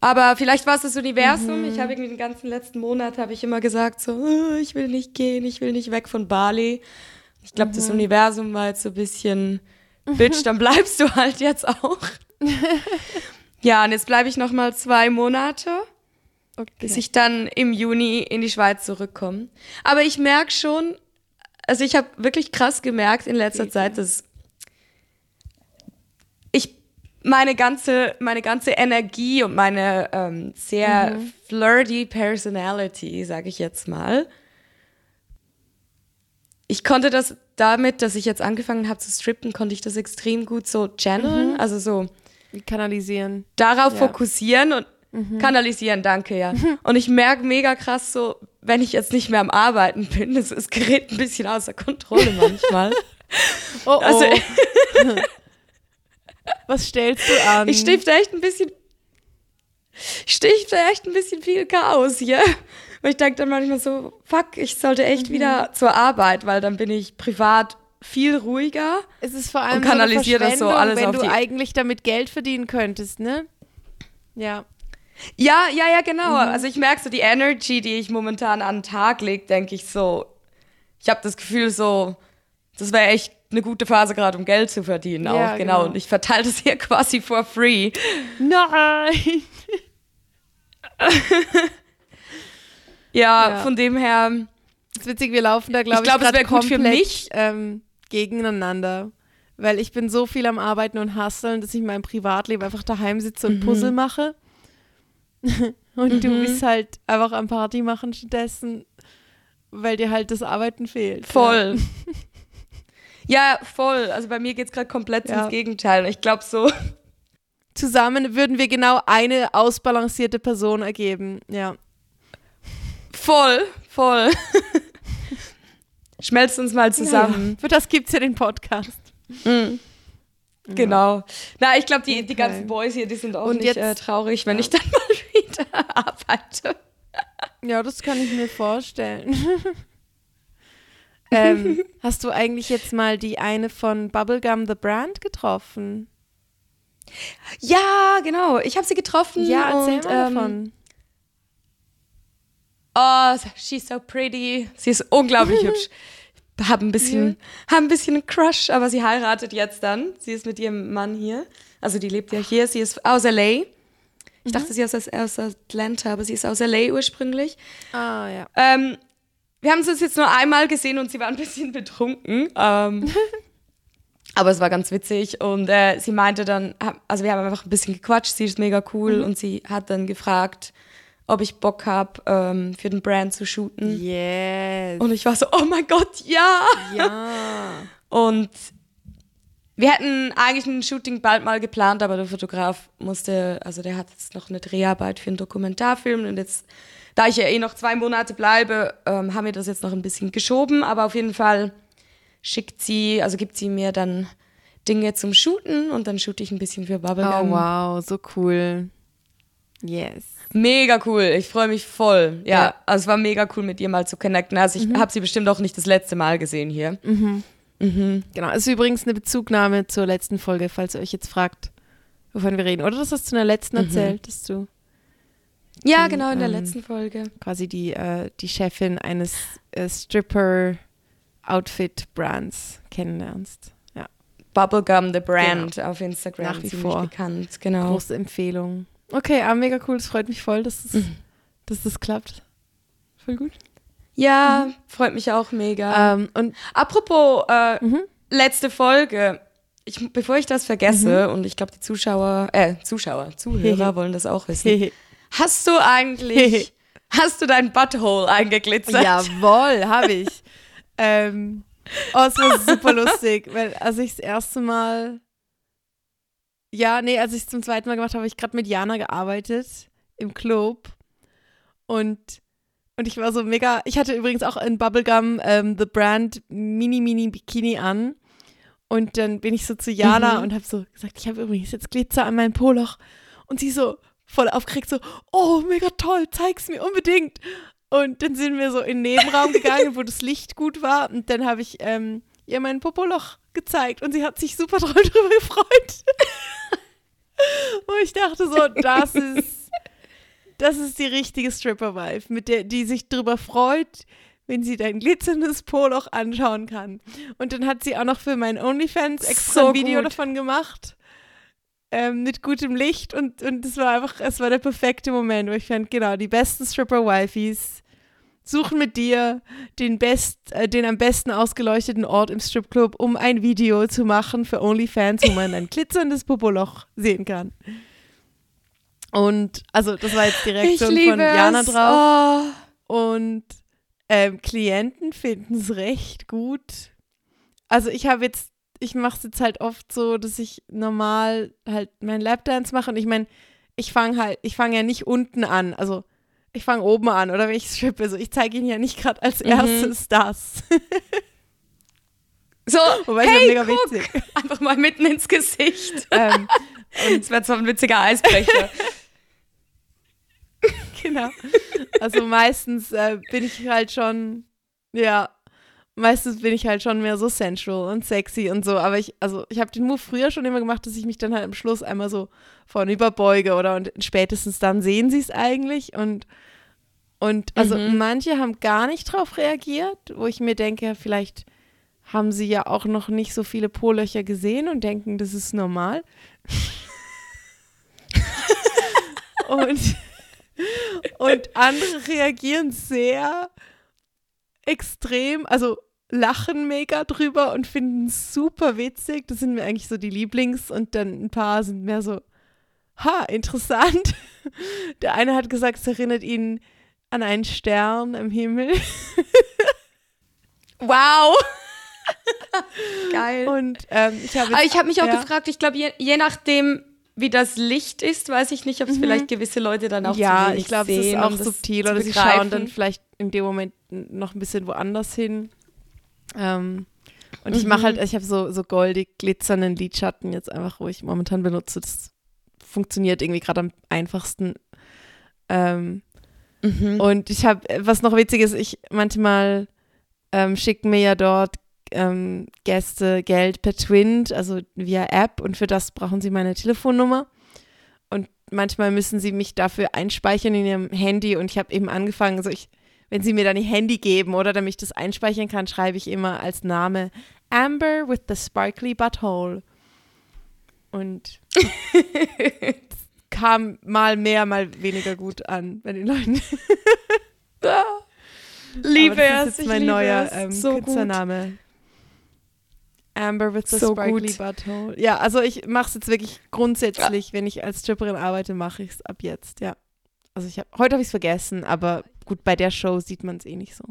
Aber vielleicht war es das Universum. Ich habe irgendwie den ganzen letzten Monat habe ich immer gesagt so, "Oh, ich will nicht gehen, ich will nicht weg von Bali. Ich glaube, das Universum war jetzt so ein bisschen, Bitch, dann bleibst du halt jetzt auch. *laughs* ja, und jetzt bleibe ich noch mal zwei Monate, bis Okay. ich dann im Juni in die Schweiz zurückkomme. Aber ich merke schon, also ich habe wirklich krass gemerkt in letzter Zeit, dass ich meine ganze, meine ganze Energie und meine ähm, sehr flirty Personality, sage ich jetzt mal, ich konnte das damit, dass ich jetzt angefangen habe zu strippen, konnte ich das extrem gut so channeln, also so kanalisieren. darauf Ja. fokussieren und kanalisieren, danke, ja. *laughs* Und ich merke mega krass so, wenn ich jetzt nicht mehr am Arbeiten bin, das, es gerät ein bisschen außer Kontrolle manchmal. Oh, *laughs* oh. Also *laughs* Was stellst du an? ich stifte echt ein bisschen, ich stifte echt ein bisschen viel Chaos hier. Weil ich denke dann manchmal so, fuck, ich sollte echt wieder zur Arbeit, weil dann bin ich privat viel ruhiger. es ist vor allem und kanalisier so das so alles wenn auf du eigentlich damit Geld verdienen könntest, ne? Ja. Ja, ja, ja, genau. Also ich merke so die Energy, die ich momentan an den Tag lege, denke ich so, ich habe das Gefühl so, das wäre echt eine gute Phase gerade, um Geld zu verdienen auch, Ja, genau. genau. Und ich verteile das hier *laughs* quasi for free. Nein! *laughs* Ja, Ja. von dem her, Das ist witzig, wir laufen da, glaube Ich ich, glaub, es grad wär gut für komplett, mich. Ähm, gegeneinander. Weil ich bin so viel am Arbeiten und Hustlen, dass ich in meinem Privatleben einfach daheim sitze Mhm. und Puzzle mache. *laughs* und du bist halt einfach am Party machen stattdessen, weil dir halt das Arbeiten fehlt. voll. *laughs* Ja, voll. Also bei mir geht es gerade komplett Ja. ins Gegenteil. Ich glaube so, Ja. *laughs* Zusammen würden wir genau eine ausbalancierte Person ergeben. Ja. voll, voll. Schmelzt uns mal zusammen. Ja, Für das gibt es ja den Podcast. Mhm. Genau. Na, ich glaube, die, die Okay. ganzen Boys hier, die sind auch Und nicht jetzt- äh, traurig, wenn ja. ich dann *laughs* mal wieder arbeite. Ja, das kann ich mir vorstellen. *laughs* ähm, hast du eigentlich jetzt mal die eine von Bubblegum The Brand getroffen? Ja, genau. Ich habe sie getroffen. Ja, erzähl und, mal ähm, davon. Oh, she's so pretty. Sie ist unglaublich *laughs* hübsch. Hab ein bisschen, hab ein bisschen einen Crush, aber sie heiratet jetzt dann. Sie ist mit ihrem Mann hier. Also die lebt ja hier. Sie ist aus LA. Ich dachte, sie ist aus, aus Atlanta, aber sie ist aus LA ursprünglich. Ah, ja. Ähm, wir haben sie uns jetzt nur einmal gesehen und sie war ein bisschen *laughs* betrunken. Ähm, *laughs* Aber es war ganz witzig und äh, sie meinte dann, also wir haben einfach ein bisschen gequatscht, sie ist mega cool Mhm. und sie hat dann gefragt, ob ich Bock habe, ähm, für den Brand zu shooten. Yes. Und ich war so, oh mein Gott, ja! ja. *laughs* Und wir hätten eigentlich ein Shooting bald mal geplant, aber der Fotograf musste, also der hat jetzt noch eine Dreharbeit für einen Dokumentarfilm und jetzt, da ich ja eh noch zwei Monate bleibe, ähm, haben wir das jetzt noch ein bisschen geschoben, aber auf jeden Fall schickt sie, also gibt sie mir dann Dinge zum Shooten und dann shoote ich ein bisschen für Oh, Bubblegum. wow, so cool. Yes. Mega cool, ich freue mich voll. Ja, Ja. also es war mega cool mit ihr mal zu connecten. Also ich habe sie bestimmt auch nicht das letzte Mal gesehen hier. Genau, ist übrigens eine Bezugnahme zur letzten Folge, falls ihr euch jetzt fragt, wovon wir reden. Oder das hast du in der letzten erzählt, dass du Ja, Die, genau, in der ähm, letzten Folge. quasi die, äh, die Chefin eines äh, Stripper-Outfit-Brands kennenlernst. Ja, Bubblegum, the brand auf Instagram. Nach wie ziemlich vor. bekannt, genau. große Empfehlung. Okay, ah, mega cool, es freut mich voll, dass das, dass das klappt. Voll gut. Ja, freut mich auch mega. Ähm, und Apropos äh, Mhm. letzte Folge. Ich, bevor ich das vergesse, und ich glaube, die Zuschauer, äh, Zuschauer, Zuhörer wollen das auch wissen. Hast du eigentlich, hast du dein Butthole eingeglitzert? Jawohl, habe ich. *laughs* ähm, oh, es war super lustig, weil als ich das erste Mal, ja, nee, als ich es zum zweiten Mal gemacht habe, habe ich gerade mit Jana gearbeitet im Club und und ich war so mega, ich hatte übrigens auch in Bubblegum ähm, The Brand Mini Mini Bikini an und dann bin ich so zu Jana Mhm. und habe so gesagt, ich habe übrigens jetzt Glitzer an meinem Poloch und sie so voll aufgeregt so, oh, mega toll, zeig's mir unbedingt. Und dann sind wir so in den Nebenraum gegangen, wo das Licht gut war. Und dann habe ich ähm, ihr mein Popoloch gezeigt und sie hat sich super doll *laughs* drüber gefreut. und ich dachte so, das ist, das ist die richtige Stripper-Wife, mit der, die sich drüber freut, wenn sie dein glitzerndes Poloch anschauen kann. Und dann hat sie auch noch für mein OnlyFans extra So ein Video gut. davon gemacht. Ähm, mit gutem Licht und, und es war einfach, es war der perfekte Moment, wo ich fand, genau, die besten Stripper-Wifis suchen mit dir den, best, äh, den am besten ausgeleuchteten Ort im Stripclub, um ein Video zu machen für OnlyFans, wo man ein *laughs* glitzerndes Popoloch sehen kann. Und also das war jetzt die Reaktion von Jana es. drauf. Oh. Und ähm, Klienten finden es recht gut. Also ich habe jetzt, ich mache es jetzt halt oft so, dass ich normal halt meinen Lapdance mache und ich meine, ich fange halt, ich fange ja nicht unten an, also ich fange oben an oder wenn ich strippe, so ich zeige ihn ja nicht gerade als Mhm. erstes das. So, *laughs* Wobei es hey, ja mega guck, witzig. *laughs* einfach mal mitten ins Gesicht. *laughs* ähm, Das wäre zwar ein witziger Eisbrecher. genau. Also meistens äh, bin ich halt schon, ja, meistens bin ich halt schon mehr so sensual und sexy und so. Aber ich, also ich habe den Move früher schon immer gemacht, dass ich mich dann halt am Schluss einmal so vorne überbeuge oder und spätestens dann sehen sie es eigentlich und und also Mhm. manche haben gar nicht drauf reagiert, wo ich mir denke, vielleicht haben sie ja auch noch nicht so viele Po-Löcher gesehen und denken, das ist normal. *laughs* und, und andere reagieren sehr extrem, also lachen mega drüber und finden es super witzig. Das sind mir eigentlich so die Lieblings und dann ein paar sind mehr so, ha, interessant. *laughs* Der eine hat gesagt, es erinnert ihn an einen Stern im Himmel. *laughs* Wow. *laughs* Geil. Und ähm, ich habe Aber ich habe mich auch ja. gefragt, ich glaube, je, je nachdem, wie das Licht ist, weiß ich nicht, ob es vielleicht gewisse Leute dann auch zu Mhm. ja, wenig ich glaube, es ist sehen, auch um subtil oder sie schauen dann vielleicht in dem Moment noch ein bisschen woanders hin. Ähm, und ich mache Mhm. halt, ich habe so, so goldig glitzernden Lidschatten jetzt einfach, wo ich momentan benutze. Das funktioniert irgendwie gerade am einfachsten. Ähm, Mhm. Und ich habe, was noch witzig ist, ich manchmal ähm, schicken mir ja dort ähm, Gäste Geld per Twint, also via App und für das brauchen sie meine Telefonnummer. Und manchmal müssen sie mich dafür einspeichern in ihrem Handy und ich habe eben angefangen, so ich, wenn sie mir dann ihr Handy geben oder damit ich das einspeichern kann, schreibe ich immer als Name Amber with the sparkly butthole. Und *laughs* kam mal mehr, mal weniger gut an bei den Leuten. *laughs* Liebe Aber das es, ist jetzt mein neuer es. ähm, so gut. Künstlername. Amber with the So sparkly gut. butthole. Ja, also ich mache es jetzt wirklich grundsätzlich, wenn ich als Stripperin arbeite, mache ich es ab jetzt, ja. Also ich habe heute habe ich es vergessen, aber gut, bei der Show sieht man es eh nicht so.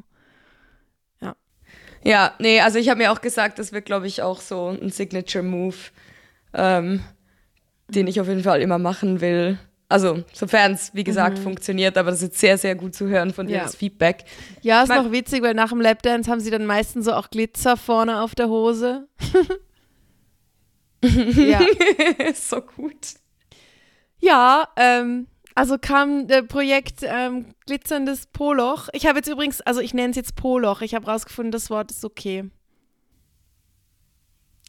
Ja, nee, also ich habe mir auch gesagt, das wird, glaube ich, auch so ein Signature-Move, ähm, den ich auf jeden Fall immer machen will. Also, sofern es, wie gesagt, funktioniert, aber das ist jetzt sehr, sehr gut zu hören von dir, Ja. das Feedback. Ja, ist Mein- noch witzig, weil nach dem Lapdance haben sie dann meistens so auch Glitzer vorne auf der Hose. *laughs* ja. *laughs* so gut. Ja, ähm, also kam der Projekt ähm, Glitzerndes Poloch. Ich habe jetzt übrigens, also ich nenne es jetzt Poloch. Ich habe rausgefunden, das Wort ist okay.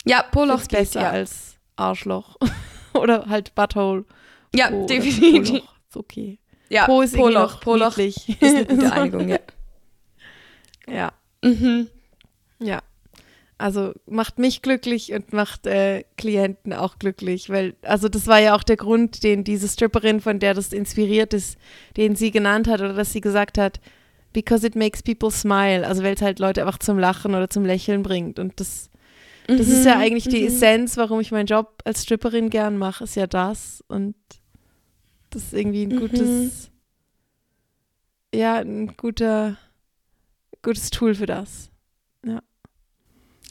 Ja, Poloch geht, besser ja. als Arschloch. *laughs* Oder halt Butthole. Ja, Po definitiv. Poloch. Ist okay. Ja, Po ist Poloch, Poloch ist eine gute Einigung, *laughs* ja. ja. Mhm. Ja. Also macht mich glücklich und macht äh, Klienten auch glücklich, weil, also das war ja auch der Grund, den diese Stripperin, von der das inspiriert ist, den sie genannt hat oder dass sie gesagt hat, because it makes people smile, also weil es halt Leute einfach zum Lachen oder zum Lächeln bringt. Und das, das ist ja eigentlich die Essenz, warum ich meinen Job als Stripperin gern mache, ist ja das. Und das ist irgendwie ein gutes, ja, ein guter, gutes Tool für das.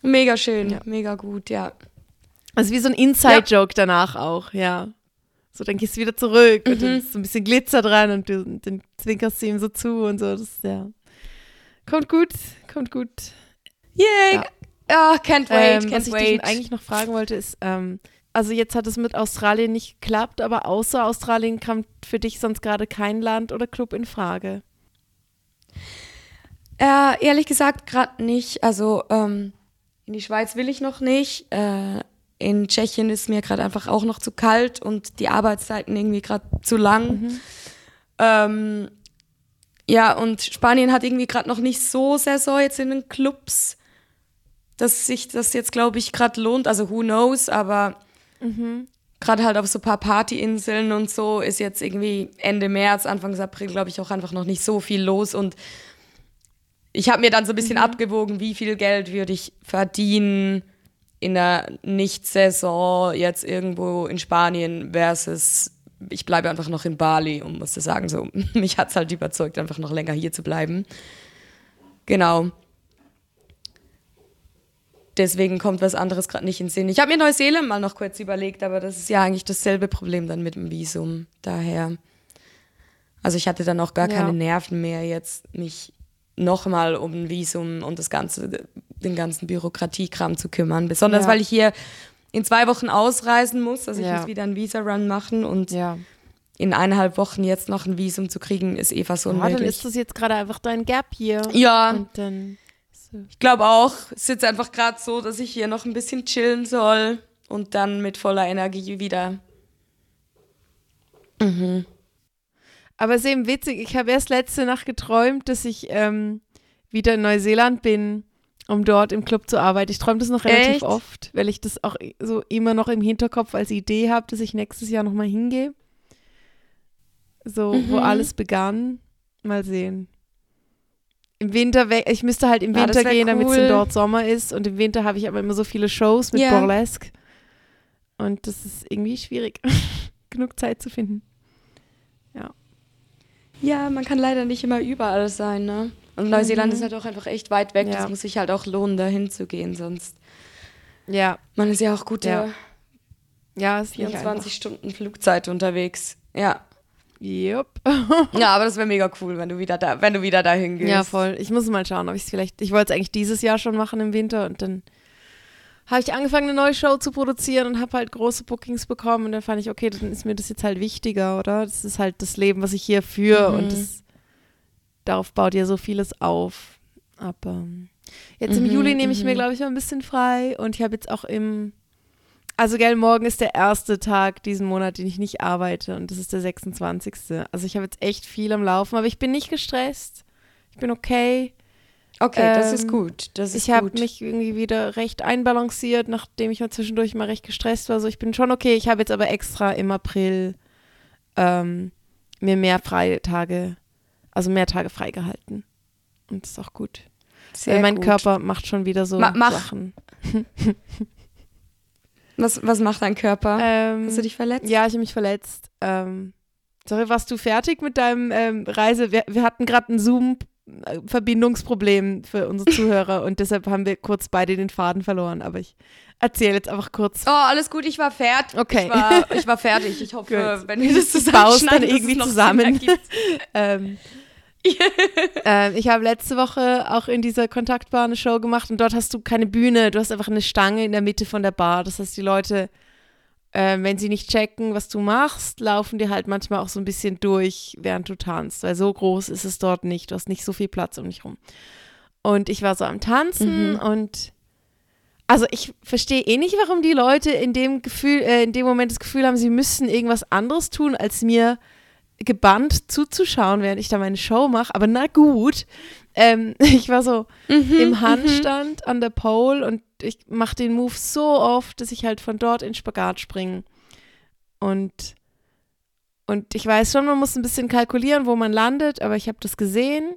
Mega schön, Ja. mega gut, ja. Also wie so ein Inside-Joke danach auch, ja. So, dann gehst du wieder zurück und dann Mhm. ist so ein bisschen Glitzer dran und du, dann zwinkerst du ihm so zu und so. Das, ja. Kommt gut, kommt gut. Yay! Ja. Ja, can't wait, ähm, can't was ich wait. dich eigentlich noch fragen wollte, ist, ähm, also jetzt hat es mit Australien nicht geklappt, aber außer Australien kam für dich sonst gerade kein Land oder Club in Frage. Äh, ehrlich gesagt, gerade nicht. Also ähm, in die Schweiz will ich noch nicht. Äh, in Tschechien ist mir gerade einfach auch noch zu kalt und die Arbeitszeiten irgendwie gerade zu lang. Ähm, ja, und Spanien hat irgendwie gerade noch nicht so Saison jetzt in den Clubs, dass sich das jetzt, glaube ich, gerade lohnt. Also who knows, aber gerade halt auf so ein paar Partyinseln und so ist jetzt irgendwie Ende März, Anfang April, glaube ich, auch einfach noch nicht so viel los und ich habe mir dann so ein bisschen abgewogen, wie viel Geld würde ich verdienen in der Nicht-Saison jetzt irgendwo in Spanien versus ich bleibe einfach noch in Bali und musste sagen, so, *laughs* mich hat es halt überzeugt, einfach noch länger hier zu bleiben. Genau. Deswegen kommt was anderes gerade nicht in den Sinn. Ich habe mir Neuseeland mal noch kurz überlegt, aber das ist ja eigentlich dasselbe Problem dann mit dem Visum. Daher. Also ich hatte dann auch gar Ja. keine Nerven mehr, jetzt mich nochmal um ein Visum und das ganze, den ganzen Bürokratiekram zu kümmern. Besonders Ja. weil ich hier in zwei Wochen ausreisen muss. Also ich Ja. muss wieder einen Visa-Run machen und Ja. in eineinhalb Wochen jetzt noch ein Visum zu kriegen, ist eh fast ja dann unmöglich. ist das jetzt gerade einfach dein Gap hier. ja, Und dann. So. ich glaube auch. Es ist jetzt einfach gerade so, dass ich hier noch ein bisschen chillen soll und dann mit voller Energie wieder. Aber es ist eben witzig, ich habe erst letzte Nacht geträumt, dass ich ähm, wieder in Neuseeland bin, um dort im Club zu arbeiten. Ich träume das noch relativ Echt? oft, weil ich das auch so immer noch im Hinterkopf als Idee habe, dass ich nächstes Jahr nochmal hingehe. So, wo Mhm. alles begann. Mal sehen. Im Winter, ich müsste halt im Ja, Winter gehen, damit es cool. dort Sommer ist. Und im Winter habe ich aber immer so viele Shows mit Ja. Burlesque. Und das ist irgendwie schwierig, *laughs* genug Zeit zu finden. Ja, man kann leider nicht immer überall sein, ne? Und Neuseeland Mhm. ist halt auch einfach echt weit weg. Ja. Das muss sich halt auch lohnen, da hinzugehen, sonst. Ja, Man ist ja auch gute Ja. ja, ist nicht 24 Stunden Flugzeit unterwegs. Ja. Yep. Ja, aber das wäre mega cool, wenn du wieder da, wenn du wieder dahin gehst. Ja, voll. Ich muss mal schauen, ob ich es vielleicht. Ich wollte es eigentlich dieses Jahr schon machen im Winter und dann habe ich angefangen, eine neue Show zu produzieren und habe halt große Bookings bekommen und dann fand ich, okay, dann ist mir das jetzt halt wichtiger, oder? Das ist halt das Leben, was ich hier führe Mhm. und das, darauf baut ja so vieles auf. Aber ähm, jetzt im Mhm, Juli nehme ich mir, mhm. glaube ich, mal ein bisschen frei und ich habe jetzt auch im. Also, gell, morgen ist der erste Tag diesen Monat, den ich nicht arbeite und das ist der 26. Also, ich habe jetzt echt viel am Laufen, aber ich bin nicht gestresst. Ich bin okay. Okay, das Ähm, ist gut. Das ist Ich habe mich irgendwie wieder recht einbalanciert, nachdem ich mal zwischendurch mal recht gestresst war. Also ich bin schon okay. Ich habe jetzt aber extra im April ähm, mir mehr freie Tage, also mehr Tage freigehalten. Und das ist auch gut. Sehr Weil mein gut. Körper macht schon wieder so Ma- mach. Sachen. *laughs* Was, was macht dein Körper? Ähm, Hast du dich verletzt? Ja, ich habe mich verletzt. Ähm, sorry, warst du fertig mit deinem ähm, Reise? Wir, wir hatten gerade ein Zoom-Verbindungsproblem für unsere *laughs* Zuhörer und deshalb haben wir kurz beide den Faden verloren. Aber ich erzähle jetzt einfach kurz. Oh, alles gut, ich war fertig. Okay. Ich war, ich war fertig. Ich *laughs* hoffe, Gut. wenn wir das dann zusammenschneiden, dass irgendwie zusammen. *laughs* Ähm, ähm, ich habe letzte Woche auch in dieser Kontaktbar eine Show gemacht und dort hast du keine Bühne, du hast einfach eine Stange in der Mitte von der Bar. Das heißt, die Leute, ähm, wenn sie nicht checken, was du machst, laufen dir halt manchmal auch so ein bisschen durch, während du tanzt, weil so groß ist es dort nicht. Du hast nicht so viel Platz um dich rum. Und ich war so am Tanzen Mhm. und also ich verstehe eh nicht, warum die Leute in dem Gefühl, äh, in dem Moment das Gefühl haben, sie müssen irgendwas anderes tun, als mir gebannt zuzuschauen, während ich da meine Show mache. Aber na gut. Ähm, *laughs* ich war so Mhm, im Handstand an der Pole und ich mache den Move so oft, dass ich halt von dort in Spagat springe. Und, und ich weiß schon, man muss ein bisschen kalkulieren, wo man landet, aber ich habe das gesehen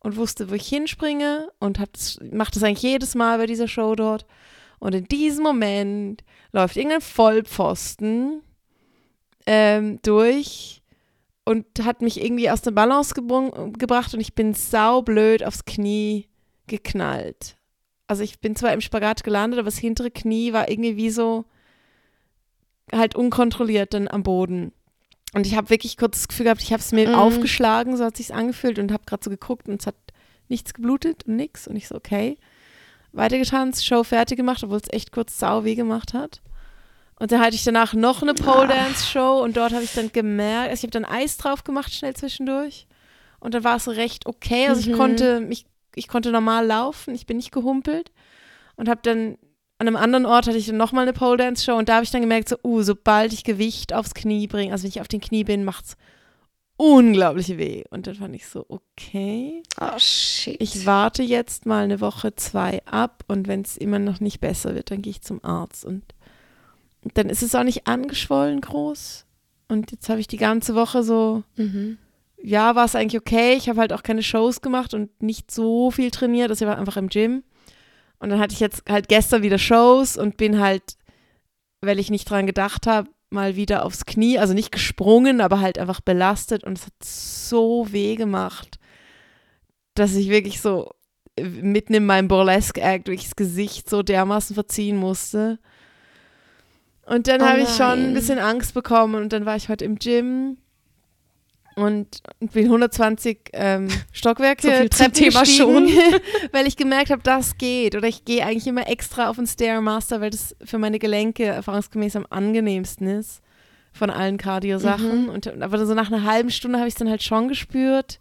und wusste, wo ich hinspringe und mache das eigentlich jedes Mal bei dieser Show dort. Und in diesem Moment läuft irgendein Vollpfosten ähm, durch und hat mich irgendwie aus der Balance gebracht und ich bin saublöd aufs Knie geknallt. Also ich bin zwar im Spagat gelandet, aber das hintere Knie war irgendwie wie so halt unkontrolliert dann am Boden. Und ich habe wirklich kurz das Gefühl gehabt, ich habe es mir Mhm. aufgeschlagen, so hat sich's angefühlt und habe gerade so geguckt und es hat nichts geblutet und nix und ich so okay. Weitergetanzt, Show fertig gemacht, obwohl es echt kurz sau weh gemacht hat. Und dann hatte ich danach noch eine Pole Dance Show und dort habe ich dann gemerkt, also ich habe dann Eis drauf gemacht schnell zwischendurch und dann war es recht okay, also ich Mhm. konnte mich ich konnte normal laufen, ich bin nicht gehumpelt und habe dann an einem anderen Ort hatte ich dann nochmal eine Pole Dance Show und da habe ich dann gemerkt, so, uh, sobald ich Gewicht aufs Knie bringe, also wenn ich auf den Knie bin, macht's unglaublich weh. Und dann fand ich so, okay, Oh, shit. ich warte jetzt mal eine Woche, zwei ab und wenn es immer noch nicht besser wird, dann gehe ich zum Arzt. Und dann ist es auch nicht angeschwollen groß. Und jetzt habe ich die ganze Woche so, Mhm. Ja, war es eigentlich okay. Ich habe halt auch keine Shows gemacht und nicht so viel trainiert. Also ich war einfach im Gym. Und dann hatte ich jetzt halt gestern wieder Shows und bin halt, weil ich nicht dran gedacht habe, mal wieder aufs Knie, also nicht gesprungen, aber halt einfach belastet und es hat so weh gemacht, dass ich wirklich so mitten in meinem Burlesque-Act wirklich das Gesicht so dermaßen verziehen musste. Und dann Oh habe ich schon ein bisschen Angst bekommen und dann war ich heute im Gym und bin 120 ähm, *laughs* Stockwerke So Treppen Thema gestiegen, *laughs* weil ich gemerkt habe, das geht. Oder ich gehe eigentlich immer extra auf den Stairmaster, weil das für meine Gelenke erfahrungsgemäß am angenehmsten ist von allen Cardio-Sachen. Mhm. Und, aber so nach einer halben Stunde habe ich es dann halt schon gespürt.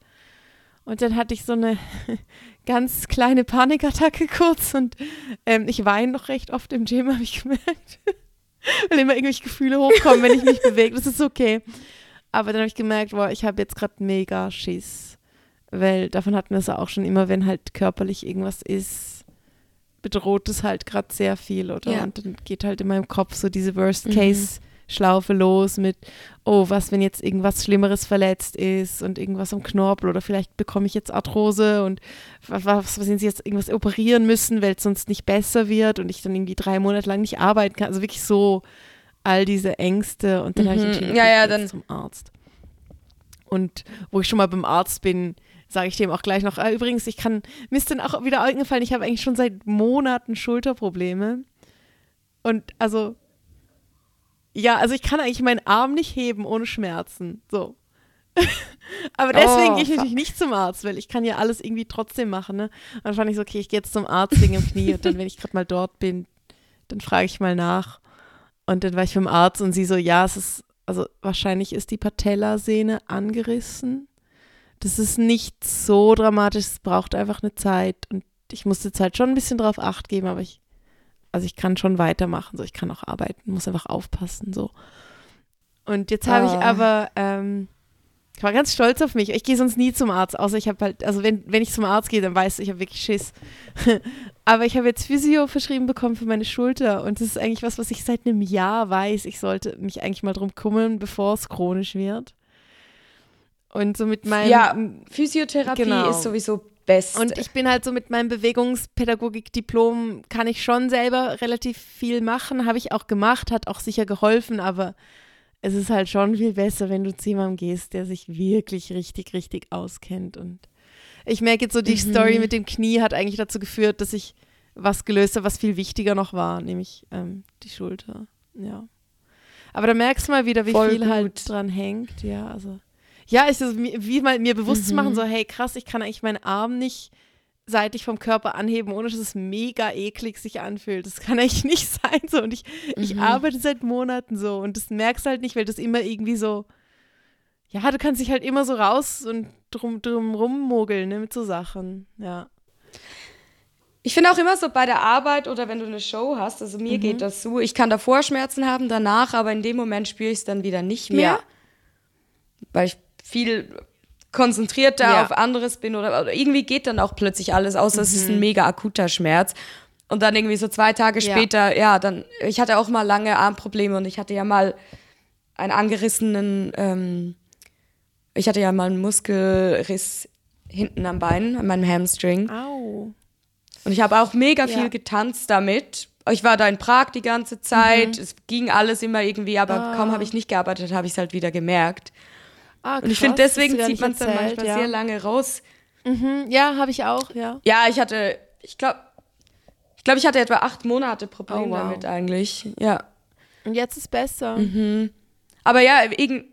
Und dann hatte ich so eine *laughs* ganz kleine Panikattacke kurz und ähm, ich weine noch recht oft im Gym, habe ich gemerkt. weil immer irgendwelche Gefühle hochkommen, wenn ich mich bewege. Das ist okay. Aber dann habe ich gemerkt, boah, ich habe jetzt gerade mega Schiss. Weil davon hatten wir es ja auch schon immer, wenn halt körperlich irgendwas ist, bedroht es halt gerade sehr viel, oder? Ja. Und dann geht halt in meinem Kopf so diese Worst-Case-Schlaufe los mit, oh, was, wenn jetzt irgendwas Schlimmeres verletzt ist und irgendwas am Knorpel oder vielleicht bekomme ich jetzt Arthrose und was, was wenn sie jetzt irgendwas operieren müssen, weil es sonst nicht besser wird und ich dann irgendwie drei Monate lang nicht arbeiten kann. Also wirklich so all diese Ängste und dann habe ich Mhm. entschieden, Ja, ja, dann- zum Arzt. Und wo ich schon mal beim Arzt bin, sage ich dem auch gleich noch, ah, übrigens, ich kann, mir ist dann auch wieder eingefallen, ich habe eigentlich schon seit Monaten Schulterprobleme. Und also, ja, also ich kann eigentlich meinen Arm nicht heben ohne Schmerzen. So. *laughs* Aber deswegen Oh, gehe ich natürlich nicht zum Arzt, weil ich kann ja alles irgendwie trotzdem machen. Ne? Und dann fand ich so, okay, ich gehe jetzt zum Arzt wegen dem Knie und dann, wenn ich gerade mal dort bin, dann frage ich mal nach. Und dann war ich beim Arzt und sie so, ja, es ist, also wahrscheinlich ist die Patellasehne angerissen. Das ist nicht so dramatisch, es braucht einfach eine Zeit. Und ich musste jetzt halt schon ein bisschen drauf acht geben, aber ich, also ich kann schon weitermachen, so ich kann auch arbeiten, muss einfach aufpassen, so. Und jetzt habe ich Ah. aber, ähm, ich war ganz stolz auf mich. Ich gehe sonst nie zum Arzt, außer ich habe halt, also wenn, wenn ich zum Arzt gehe, dann weiß ich, ich habe wirklich Schiss. Aber ich habe jetzt Physio verschrieben bekommen für meine Schulter und das ist eigentlich was, was ich seit einem Jahr weiß. Ich sollte mich eigentlich mal drum kümmern, bevor es chronisch wird. Und so mit meinem, Ja, Physiotherapie Genau. ist sowieso Beste. Und ich bin halt so mit meinem Bewegungspädagogik-Diplom, kann ich schon selber relativ viel machen. Habe ich auch gemacht, hat auch sicher geholfen, aber es ist halt schon viel besser, wenn du zu jemandem gehst, der sich wirklich richtig, richtig auskennt. Und ich merke jetzt so, die Mhm. Story mit dem Knie hat eigentlich dazu geführt, dass ich was gelöst habe, was viel wichtiger noch war, nämlich ähm, die Schulter. Ja. Aber da merkst du mal wieder, wie Voll viel gut. halt dran hängt. Ja, also. Ja, ist es mir- wie mal mir bewusst zu machen, Mhm. so, hey, krass, ich kann eigentlich meinen Arm nicht seitlich vom Körper anheben, ohne dass es mega eklig sich anfühlt. Das kann eigentlich *laughs* nicht sein. So. Und ich, ich Mhm. arbeite seit Monaten so und das merkst du halt nicht, weil das immer irgendwie so, ja, du kannst dich halt immer so raus und drum, drum rummogeln, ne, mit so Sachen. Ja. Ich finde auch immer so bei der Arbeit oder wenn du eine Show hast, also Mhm. mir geht das so, ich kann davor Schmerzen haben, danach, aber in dem Moment spüre ich es dann wieder nicht mehr, Ja. weil ich viel konzentrierter Ja. auf anderes bin oder, oder irgendwie geht dann auch plötzlich alles, außer es Mhm. ist ein mega akuter Schmerz. Und dann irgendwie so zwei Tage Ja. später, ja, dann, ich hatte auch mal lange Armprobleme und ich hatte ja mal einen angerissenen, ähm, ich hatte ja mal einen Muskelriss hinten am Bein, an meinem Hamstring. Au. Und ich habe auch mega Ja. viel getanzt damit. Ich war da in Prag die ganze Zeit. Es ging alles immer irgendwie, aber Mhm. Ah. kaum habe ich nicht gearbeitet, habe ich es halt wieder gemerkt. Ah, Und ich finde, deswegen zieht man es dann manchmal ja. sehr lange raus. Mhm, ja, habe ich auch, ja. Ja, ich hatte, ich glaube, ich glaube, ich hatte etwa acht Monate Probleme Oh, wow. damit eigentlich. Ja. Und jetzt ist besser. Mhm. Aber ja, irgend.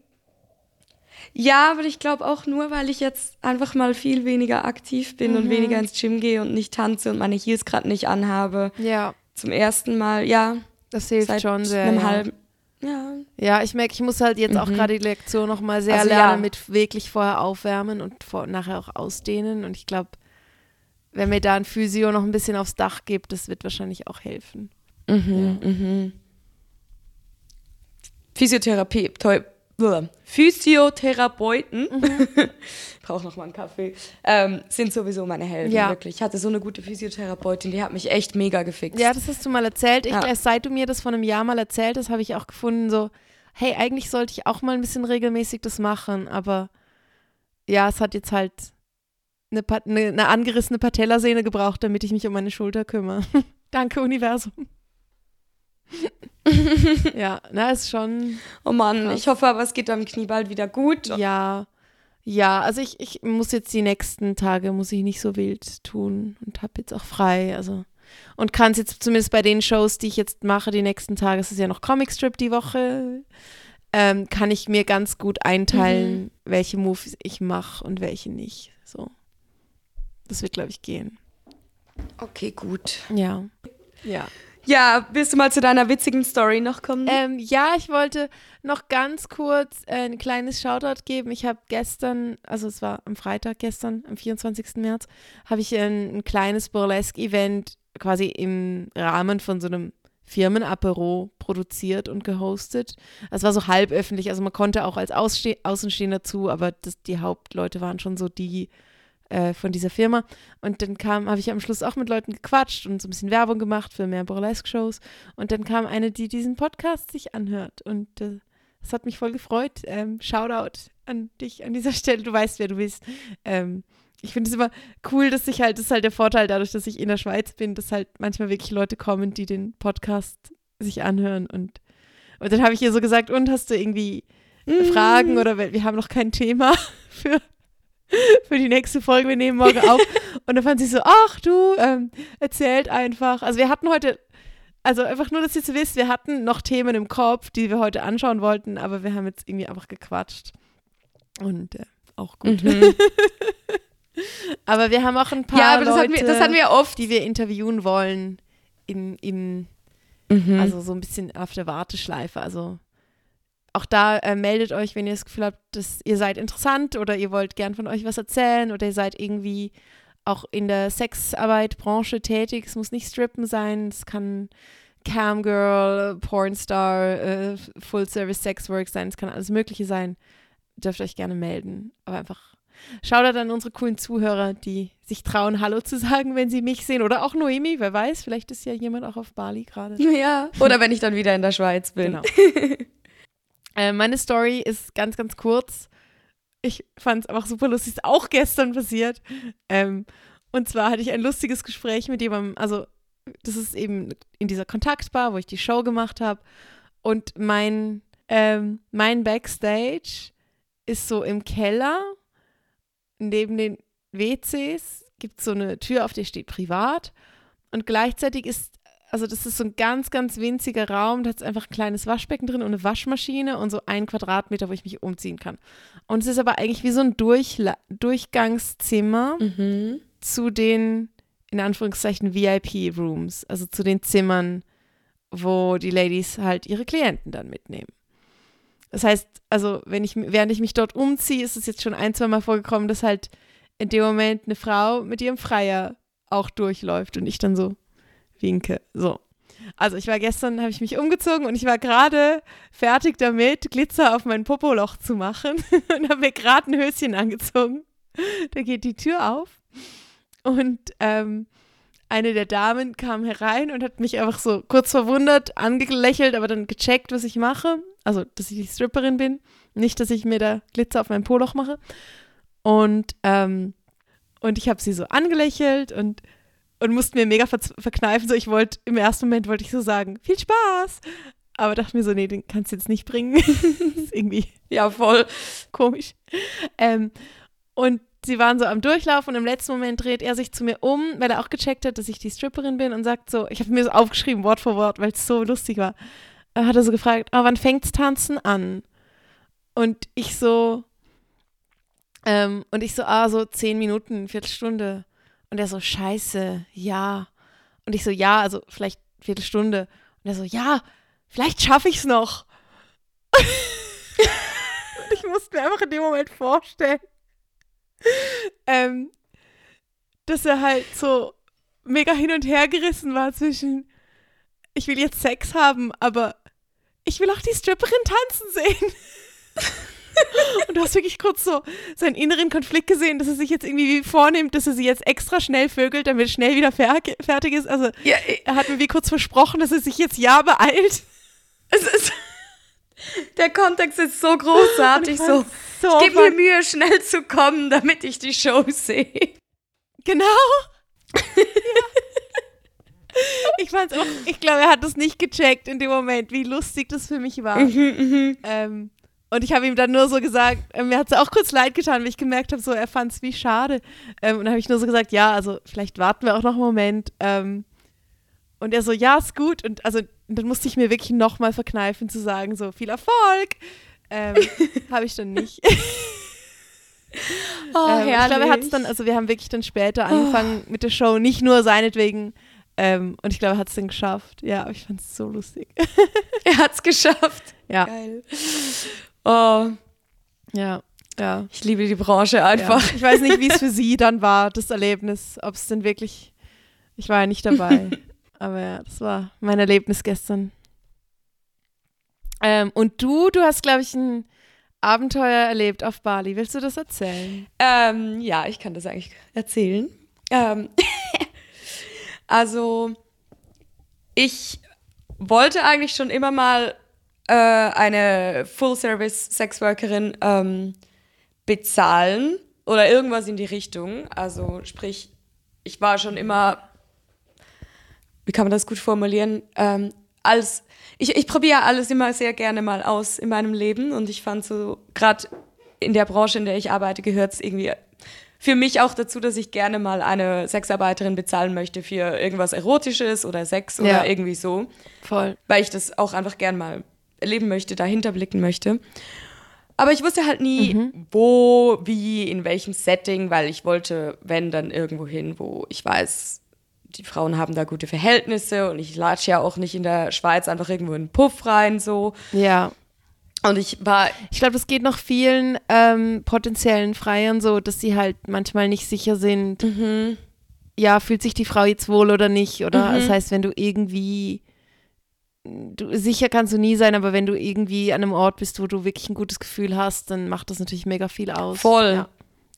Ja, aber ich glaube auch nur, weil ich jetzt einfach mal viel weniger aktiv bin Mhm. und weniger ins Gym gehe und nicht tanze und meine Heels gerade nicht anhabe. Ja, Zum ersten Mal, ja, das hilft seit schon sehr. einem ja. halben. Ja, Ja, ich merke, ich muss halt jetzt auch gerade die Lektion noch mal sehr Also, lernen ja. mit wirklich vorher aufwärmen und vor, nachher auch ausdehnen. Und ich glaube, wenn mir da ein Physio noch ein bisschen aufs Dach gibt, das wird wahrscheinlich auch helfen. Mhm, mhm. Physiotherapie, Blah. Physiotherapeuten, Mhm. *laughs* brauche noch mal einen Kaffee, ähm, sind sowieso meine Helden, Ja. wirklich. Ich hatte so eine gute Physiotherapeutin, die hat mich echt mega gefixt. Ja, das hast du mal erzählt. Ich, Ja. erst seit du mir das vor einem Jahr mal erzählt hast, habe ich auch gefunden, so, hey, eigentlich sollte ich auch mal ein bisschen regelmäßig das machen, aber ja, es hat jetzt halt eine, eine, eine angerissene Patellasehne gebraucht, damit ich mich um meine Schulter kümmere. *laughs* Danke, Universum. *laughs* ja, na, ist schon. Oh Mann, Krass. ich hoffe aber, es geht am Knie bald wieder gut. Ja, ja, also ich, ich muss jetzt die nächsten Tage, muss ich nicht so wild tun und habe jetzt auch frei, also und kann es jetzt zumindest bei den Shows, die ich jetzt mache, die nächsten Tage, es ist ja noch Comicstrip die Woche, ähm, kann ich mir ganz gut einteilen, welche Moves ich mache und welche nicht, so. Das wird, glaube ich, gehen. Okay, gut. Ja. Ja. Ja, willst du mal zu deiner witzigen Story noch kommen? Ähm, ja, ich wollte noch ganz kurz äh, ein kleines Shoutout geben. Ich habe gestern, also es war am Freitag gestern, am 24. März, habe ich ein, ein kleines Burlesque-Event quasi im Rahmen von so einem Firmenapero produziert und gehostet. Es war so halb öffentlich, also man konnte auch als Außenstehender zu, aber das, die Hauptleute waren schon so die äh, von dieser Firma. Und dann kam, habe ich am Schluss auch mit Leuten gequatscht und so ein bisschen Werbung gemacht für mehr Burlesque-Shows. Und dann kam eine, die diesen Podcast sich anhört. Und äh, das hat mich voll gefreut. Ähm, Shoutout an dich an dieser *laughs* Stelle. Du weißt, wer du bist. Ähm, ich finde es immer cool, dass ich halt, das ist halt der Vorteil dadurch, dass ich in der Schweiz bin, dass halt manchmal wirklich Leute kommen, die den Podcast sich anhören. Und, und dann habe ich ihr so gesagt, und hast du irgendwie Fragen oder wir wir haben noch kein Thema *laughs* für, *laughs* für die nächste Folge, wir nehmen morgen auf. *laughs* Und dann fand sie so, ach du, ähm, erzählt einfach. Also wir hatten heute, also einfach nur, dass ihr so wisst, wir hatten noch Themen im Kopf, die wir heute anschauen wollten, aber wir haben jetzt irgendwie einfach gequatscht. Und äh, auch gut. Mhm. *laughs* Aber wir haben auch ein paar ja, aber das Leute, hatten, wir, das hatten wir oft. die wir interviewen wollen, in, im, Mhm. also so ein bisschen auf der Warteschleife. Also auch da äh, meldet euch, wenn ihr das Gefühl habt, dass ihr seid interessant oder ihr wollt gern von euch was erzählen oder ihr seid irgendwie auch in der Sexarbeit-Branche tätig. Es muss nicht Strippen sein, es kann Camgirl, Pornstar, äh, Full-Service-Sexwork sein, es kann alles Mögliche sein. Dürft euch gerne melden. Aber einfach schaut an unsere coolen Zuhörer, die sich trauen, Hallo zu sagen, wenn sie mich sehen. Oder auch Noemi, wer weiß, vielleicht ist ja jemand auch auf Bali gerade. ja. Oder wenn ich dann wieder in der Schweiz bin. Genau. *laughs* äh, meine Story ist ganz, ganz kurz. ich fand es einfach super lustig, ist auch gestern passiert. Ähm, und zwar hatte ich ein lustiges Gespräch mit jemandem, also das ist eben in dieser Kontaktbar, wo ich die Show gemacht habe. Und mein, ähm, mein Backstage ist so im Keller, neben den WCs, gibt es so eine Tür, auf der steht privat. Und gleichzeitig ist, also das ist so ein ganz, ganz winziger Raum, da hat es einfach ein kleines Waschbecken drin und eine Waschmaschine und so ein Quadratmeter, wo ich mich umziehen kann. Und es ist aber eigentlich wie so ein Durchla Durchgangszimmer Mhm. zu den, in Anführungszeichen, VIP-Rooms, also zu den Zimmern, wo die Ladies halt ihre Klienten dann mitnehmen. Das heißt, also wenn ich, während ich mich dort umziehe, ist es jetzt schon ein, zwei Mal vorgekommen, dass halt in dem Moment eine Frau mit ihrem Freier auch durchläuft und ich dann so winke. So. Also ich war gestern, habe ich mich umgezogen und ich war gerade fertig damit, Glitzer auf mein Popoloch zu machen *laughs* und habe mir gerade ein Höschen angezogen. Da geht die Tür auf und ähm, eine der Damen kam herein und hat mich einfach so kurz verwundert angelächelt, aber dann gecheckt, was ich mache. Also, dass ich die Stripperin bin. Nicht, dass ich mir da Glitzer auf mein Poloch mache. Und, ähm, und ich habe sie so angelächelt und, und musste mir mega ver verkneifen. So, ich wollte, im ersten Moment wollte ich so sagen, viel Spaß. Aber dachte mir so, nee, den kannst du jetzt nicht bringen. das *laughs* ist irgendwie Ja, voll. komisch. Ähm, und sie waren so am Durchlauf und im letzten Moment dreht er sich zu mir um, weil er auch gecheckt hat, dass ich die Stripperin bin und sagt so, ich habe mir so aufgeschrieben, Wort für Wort, weil es so lustig war. Er hat er so gefragt, oh, wann fängt's Tanzen an? Und ich so, ähm, und ich so, ah, so zehn Minuten, Viertelstunde. Und er so, scheiße, ja. Und ich so, ja, also vielleicht Viertelstunde. Und er so, ja, vielleicht schaffe ich's noch. *laughs* und ich musste mir einfach in dem Moment vorstellen, ähm, dass er halt so mega hin und her gerissen war zwischen, ich will jetzt Sex haben, aber ich will auch die Stripperin tanzen sehen. *laughs* *laughs* und du hast wirklich kurz so seinen inneren Konflikt gesehen, dass er sich jetzt irgendwie vornimmt, dass er sie jetzt extra schnell vögelt, damit schnell wieder fer fertig ist. Also Ja, er hat mir wie kurz versprochen, dass er sich jetzt ja beeilt. *laughs* es ist. Der Kontext ist so großartig. So, so ich gebe mir Mühe, schnell zu kommen, damit ich die Show sehe. Genau. *laughs* ja. Ich fand's auch, ich glaube, er hat das nicht gecheckt in dem Moment, wie lustig das für mich war. Ähm, und ich habe ihm dann nur so gesagt, äh, mir hat es auch kurz leid getan, weil ich gemerkt habe, so, er fand es wie schade. Ähm, und dann habe ich nur so gesagt, ja, also vielleicht warten wir auch noch einen Moment. Ähm, und er so, ja, ist gut. Und also dann musste ich mir wirklich nochmal verkneifen zu sagen, so, viel Erfolg. Ähm, *laughs* habe ich dann nicht. Oh, *laughs* Ähm, ich glaube, er hat es dann, also wir haben wirklich dann später angefangen mit der Show, nicht nur seinetwegen. Ähm, und ich glaube, er hat es dann geschafft. Ja, aber ich fand es so lustig. Er hat's geschafft. Ja, Geil. Oh, ja, ja. ich liebe die Branche ja. einfach. Ich weiß nicht, wie es für *laughs* sie dann war, das Erlebnis. Ob es denn wirklich, ich war ja nicht dabei. *laughs* aber ja, das war mein Erlebnis gestern. Ähm, und du, du hast, glaube ich, ein Abenteuer erlebt auf Bali. Willst du das erzählen? Ähm, ja, ich kann das eigentlich erzählen. Ähm, *laughs* also, ich wollte eigentlich schon immer mal äh, eine Full-Service-Sexworkerin ähm, bezahlen oder irgendwas in die Richtung. Also, sprich, ich war schon immer, wie kann man das gut formulieren? Ähm, als, ich, ich probiere alles immer sehr gerne mal aus in meinem Leben und ich fand so, gerade in der Branche, in der ich arbeite, gehört es irgendwie für mich auch dazu, dass ich gerne mal eine Sexarbeiterin bezahlen möchte für irgendwas Erotisches oder Sex Ja. oder irgendwie so, Voll. weil ich das auch einfach gern mal erleben möchte, dahinter blicken möchte. Aber ich wusste halt nie, wo, wie, in welchem Setting, weil ich wollte, wenn, dann irgendwo hin, wo ich weiß, die Frauen haben da gute Verhältnisse und ich latsche ja auch nicht in der Schweiz einfach irgendwo in einen Puff rein, so. Ja. Und ich war Ich glaube, das geht noch vielen ähm, potenziellen Freiern so, dass sie halt manchmal nicht sicher sind, ja, fühlt sich die Frau jetzt wohl oder nicht. Oder das heißt, wenn du irgendwie, du, sicher kannst du nie sein, aber wenn du irgendwie an einem Ort bist, wo du wirklich ein gutes Gefühl hast, dann macht das natürlich mega viel aus. Voll. Ja.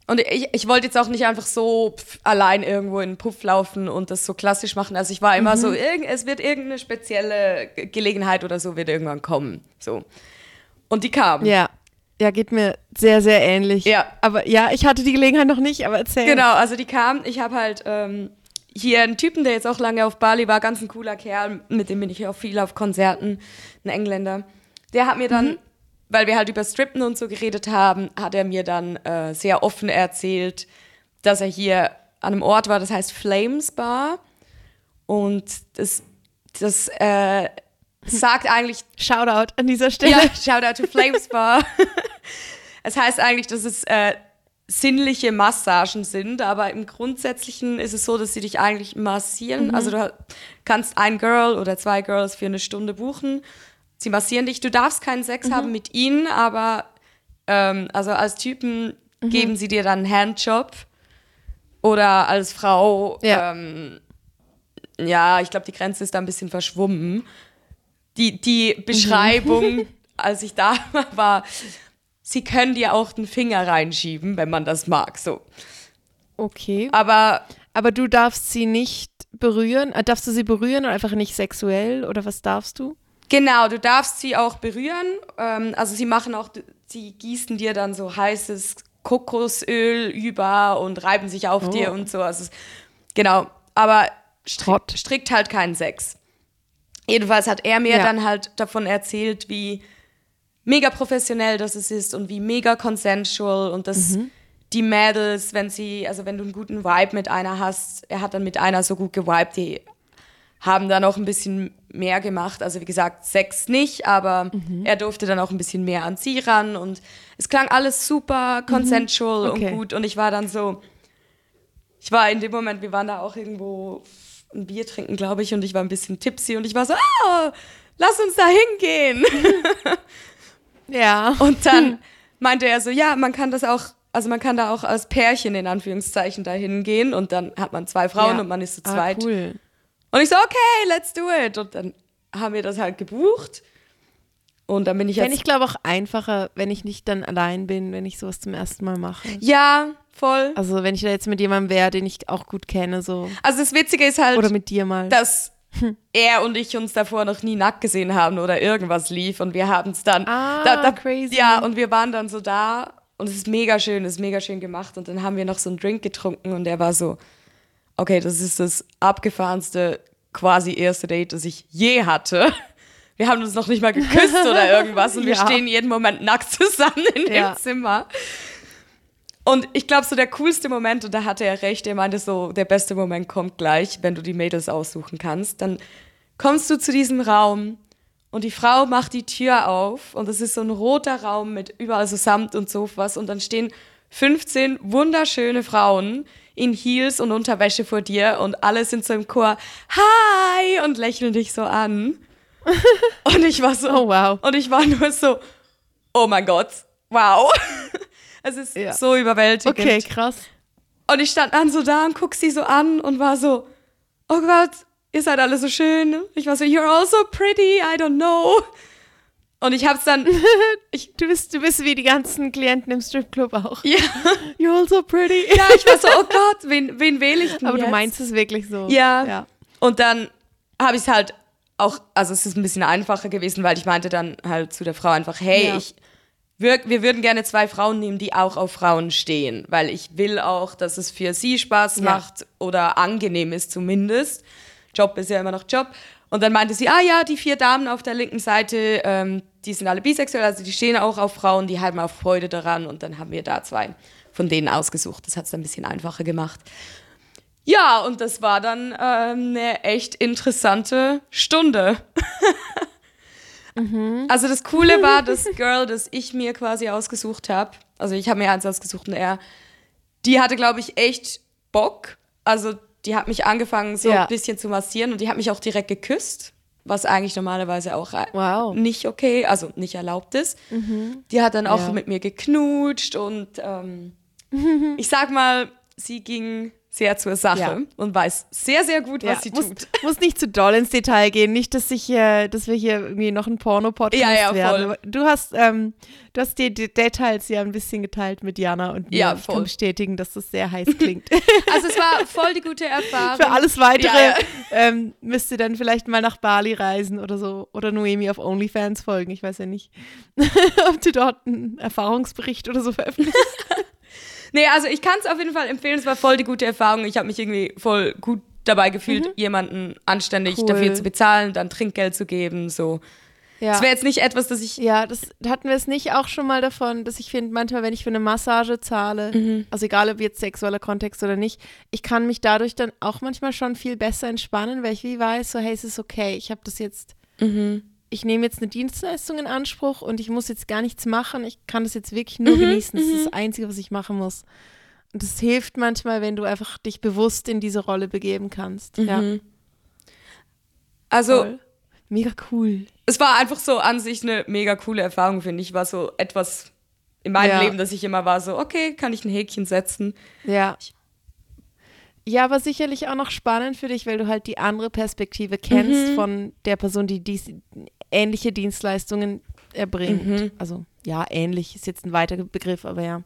Und ich, ich wollte jetzt auch nicht einfach so allein irgendwo in den Puff laufen und das so klassisch machen. Also ich war immer so, irgend, es wird irgendeine spezielle Ge- Gelegenheit oder so wird irgendwann kommen. So. Und die kam. Ja. Ja, geht mir sehr, sehr ähnlich. Ja. Aber ja, ich hatte die Gelegenheit noch nicht, aber erzähl. Genau, also die kam, ich habe halt ähm, hier einen Typen, der jetzt auch lange auf Bali war, ganz ein cooler Kerl, mit dem bin ich auch viel auf Konzerten, ein Engländer. Der hat mir dann, Mhm. weil wir halt über Strippen und so geredet haben, hat er mir dann äh, sehr offen erzählt, dass er hier an einem Ort war, das heißt Flames Bar. Und das, das äh, *laughs* sagt eigentlich Shoutout an dieser Stelle. ja, shout out to Flames Bar. *laughs* es heißt eigentlich, dass es äh, sinnliche Massagen sind, aber im Grundsätzlichen ist es so, dass sie dich eigentlich massieren. Also du kannst ein Girl oder zwei Girls für eine Stunde buchen. Sie massieren dich. Du darfst keinen Sex haben mit ihnen, aber ähm, also als Typen geben sie dir dann einen Handjob oder als Frau Ja. ähm, ja, ich glaube, die Grenze ist da ein bisschen verschwommen. Die, die Beschreibung, *laughs* als ich da *laughs* war, sie können dir auch den Finger reinschieben, wenn man das mag. So. Okay. Aber Aber du darfst sie nicht berühren. Äh, darfst du sie berühren oder einfach nicht sexuell? Oder was darfst du? genau, du darfst sie auch berühren. Ähm, also sie machen auch, sie gießen dir dann so heißes Kokosöl über und reiben sich auf Oh. dir und so. Also genau, aber strikt, strikt halt keinen Sex. Jedenfalls hat er mir Ja. dann halt davon erzählt, wie mega professionell das es ist und wie mega consensual und dass Mhm. die Mädels, wenn sie, also wenn du einen guten Vibe mit einer hast, er hat dann mit einer so gut gewiped, die haben dann auch ein bisschen mehr gemacht. Also wie gesagt, Sex nicht, aber Mhm. er durfte dann auch ein bisschen mehr an sie ran und es klang alles super consensual Mhm. Okay. und gut und ich war dann so, ich war in dem Moment, wir waren da auch irgendwo ein Bier trinken, glaube ich, und ich war ein bisschen tipsy und ich war so, ah, lass uns da hingehen. *laughs* Ja. Und dann *laughs* meinte er so, ja, man kann das auch, also man kann da auch als Pärchen in Anführungszeichen da hingehen und dann hat man zwei Frauen Ja. und man ist zu Ah, zweit. cool. Und ich so, okay, let's do it. Und dann haben wir das halt gebucht. Und dann bin ich Wenn jetzt. ich glaube auch einfacher, wenn ich nicht dann allein bin, wenn ich sowas zum ersten Mal mache. ja, voll. Also wenn ich da jetzt mit jemandem wäre, den ich auch gut kenne, so. Also das Witzige ist halt, Oder mit dir mal. dass *laughs* er und ich uns davor noch nie nackt gesehen haben oder irgendwas lief. Und wir haben es dann. Ah, crazy. Ja, und wir waren dann so da. Und es ist mega schön, es ist mega schön gemacht. Und dann haben wir noch so einen Drink getrunken und er war so, okay, das ist das abgefahrenste quasi erste Date, das ich je hatte. *laughs* Wir haben uns noch nicht mal geküsst oder irgendwas und wir *laughs* Ja. stehen jeden Moment nackt zusammen in Ja. dem Zimmer. Und ich glaube, so der coolste Moment, und da hatte er recht, er meinte so, der beste Moment kommt gleich, wenn du die Mädels aussuchen kannst. Dann kommst du zu diesem Raum und die Frau macht die Tür auf und es ist so ein roter Raum mit überall so Samt und Sofas und dann stehen 15 wunderschöne Frauen in Heels und Unterwäsche vor dir und alle sind so im Chor Hi und lächeln dich so an. *laughs* Und ich war so, Oh, wow. und ich war nur so, oh mein Gott, wow. *laughs* Es ist Ja. so überwältigend. Okay, krass. Und ich stand dann so da und guck sie so an und war so, oh Gott, ihr seid alle so schön. Ich war so, you're all so pretty, I don't know. Und ich hab's dann, *laughs* Ich, du, bist, du bist wie die ganzen Klienten im Stripclub auch. ja, *laughs* You're all so pretty. ja, ich war so, oh Gott, wen, wen wähle ich denn Aber jetzt? du meinst es wirklich so. Ja. ja. Und dann habe ich es halt auch, also es ist ein bisschen einfacher gewesen, weil ich meinte dann halt zu der Frau einfach, hey, Ja. ich, wir, wir würden gerne zwei Frauen nehmen, die auch auf Frauen stehen, weil ich will auch, dass es für sie Spaß Ja. macht oder angenehm ist zumindest. Job ist ja immer noch Job. Und dann meinte sie, ah ja, die vier Damen auf der linken Seite, ähm, die sind alle bisexuell, also die stehen auch auf Frauen, die haben auch Freude daran. Und dann haben wir da zwei von denen ausgesucht. Das hat es ein bisschen einfacher gemacht. Ja, und das war dann ähm, eine echt interessante Stunde. *laughs* Also das Coole *laughs* war, das Girl, das ich mir quasi ausgesucht habe, also ich habe mir eins ausgesucht und er, die hatte, glaube ich, echt Bock. Also die hat mich angefangen so Ja. ein bisschen zu massieren und die hat mich auch direkt geküsst, was eigentlich normalerweise auch äh, Wow. nicht okay, also nicht erlaubt ist. Die hat dann auch Ja. mit mir geknutscht und ähm, *laughs* ich sag mal, sie ging sehr zur Sache Ja. und weiß sehr, sehr gut, was sie muss, tut. *laughs* muss nicht zu doll ins Detail gehen. Nicht, dass ich hier, dass wir hier irgendwie noch ein Porno-Podcast Ja, ja, werden. voll. Du hast, ähm, du hast die, die Details ja ein bisschen geteilt mit Jana und mir. Ja, Ich voll. kann bestätigen, dass das sehr heiß *laughs* klingt. Also es war voll die gute Erfahrung. Für alles weitere Ja, ja. Ähm, müsst ihr dann vielleicht mal nach Bali reisen oder so. Oder Noemi auf OnlyFans folgen. Ich weiß ja nicht, *laughs* ob du dort einen Erfahrungsbericht oder so veröffentlicht. Nee, also ich kann es auf jeden Fall empfehlen. Es war voll die gute Erfahrung. Ich habe mich irgendwie voll gut dabei gefühlt, jemanden anständig Mhm. Cool. dafür zu bezahlen, dann Trinkgeld zu geben. So. Ja. Es wäre jetzt nicht etwas, das ich. Ja, das hatten wir es nicht auch schon mal davon, dass ich finde, manchmal, wenn ich für eine Massage zahle, Mhm. also egal ob jetzt sexueller Kontext oder nicht, ich kann mich dadurch dann auch manchmal schon viel besser entspannen, weil ich wie weiß, so hey, es ist okay, ich habe das jetzt, Mhm. Ich nehme jetzt eine Dienstleistung in Anspruch und ich muss jetzt gar nichts machen, ich kann das jetzt wirklich nur Mhm, genießen, das ist das Einzige, was ich machen muss. Und das hilft manchmal, wenn du einfach dich bewusst in diese Rolle begeben kannst. Ja, Mhm. Also, voll. Mega cool. es war einfach so an sich eine mega coole Erfahrung, finde ich. War so etwas in meinem Ja. Leben, dass ich immer war so, okay, kann ich ein Häkchen setzen. Ja. Ja, aber sicherlich auch noch spannend für dich, weil du halt die andere Perspektive kennst Mhm. von der Person, die dies, ähnliche Dienstleistungen erbringt. Mhm. Also ja, ähnlich ist jetzt ein weiter Begriff, aber ja.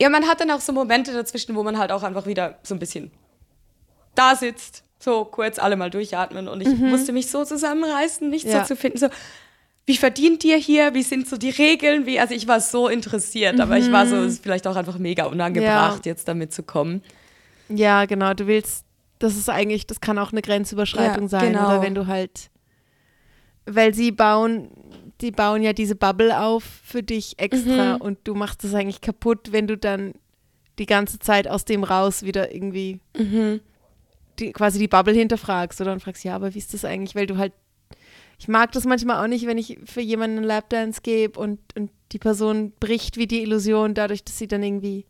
Ja, man hat dann auch so Momente dazwischen, wo man halt auch einfach wieder so ein bisschen da sitzt, so kurz alle mal durchatmen und ich musste mich so zusammenreißen, nicht Mhm. Ja. so zu finden, so wie verdient ihr hier, wie sind so die Regeln, wie, also ich war so interessiert, aber ich war so, ist vielleicht auch einfach mega unangebracht, jetzt damit zu kommen. Ja, genau, du willst, das ist eigentlich, das kann auch eine Grenzüberschreitung Ja, sein, genau. oder wenn du halt, weil sie bauen, die bauen ja diese Bubble auf für dich extra Mhm. und du machst das eigentlich kaputt, wenn du dann die ganze Zeit aus dem raus wieder irgendwie Mhm. die, quasi die Bubble hinterfragst oder und fragst, ja, aber wie ist das eigentlich? Weil du halt, ich mag das manchmal auch nicht, wenn ich für jemanden einen Lapdance gebe und, und die Person bricht wie die Illusion dadurch, dass sie dann irgendwie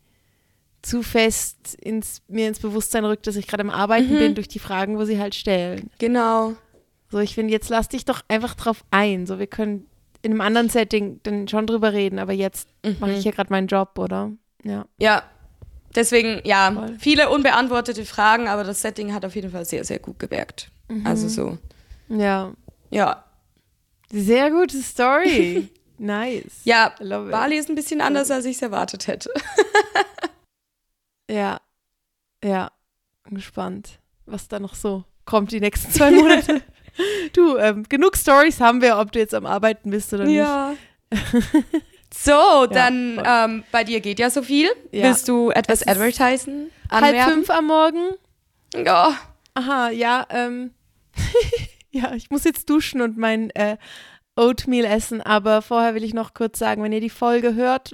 zu fest ins, mir ins Bewusstsein rückt, dass ich gerade am Arbeiten Mhm. bin, durch die Fragen, wo sie halt stellen. Genau. So, ich finde, jetzt lass dich doch einfach drauf ein. So, wir können in einem anderen Setting dann schon drüber reden, aber jetzt mache ich Mhm. hier gerade meinen Job, oder? Ja. Ja, deswegen, ja, Voll. viele unbeantwortete Fragen, aber das Setting hat auf jeden Fall sehr, sehr gut gewirkt. Mhm. Also so, Ja. ja. Sehr gute Story. *laughs* nice. Ja. Bali ist ein bisschen anders, als ich es erwartet hätte. *laughs* Ja, ja, gespannt, was da noch so kommt die nächsten *laughs* zwei Monate. du, ähm, genug Stories haben wir, ob du jetzt am Arbeiten bist oder so, *laughs* dann ähm, bei dir geht ja so viel. Ja. Willst du etwas Es advertisen? nicht. Halb Anwerben? fünf am Morgen. Ja. Aha, ja, ähm, *laughs* ja, ich muss jetzt duschen und mein äh, Oatmeal essen, aber vorher will ich noch kurz sagen, wenn ihr die Folge hört,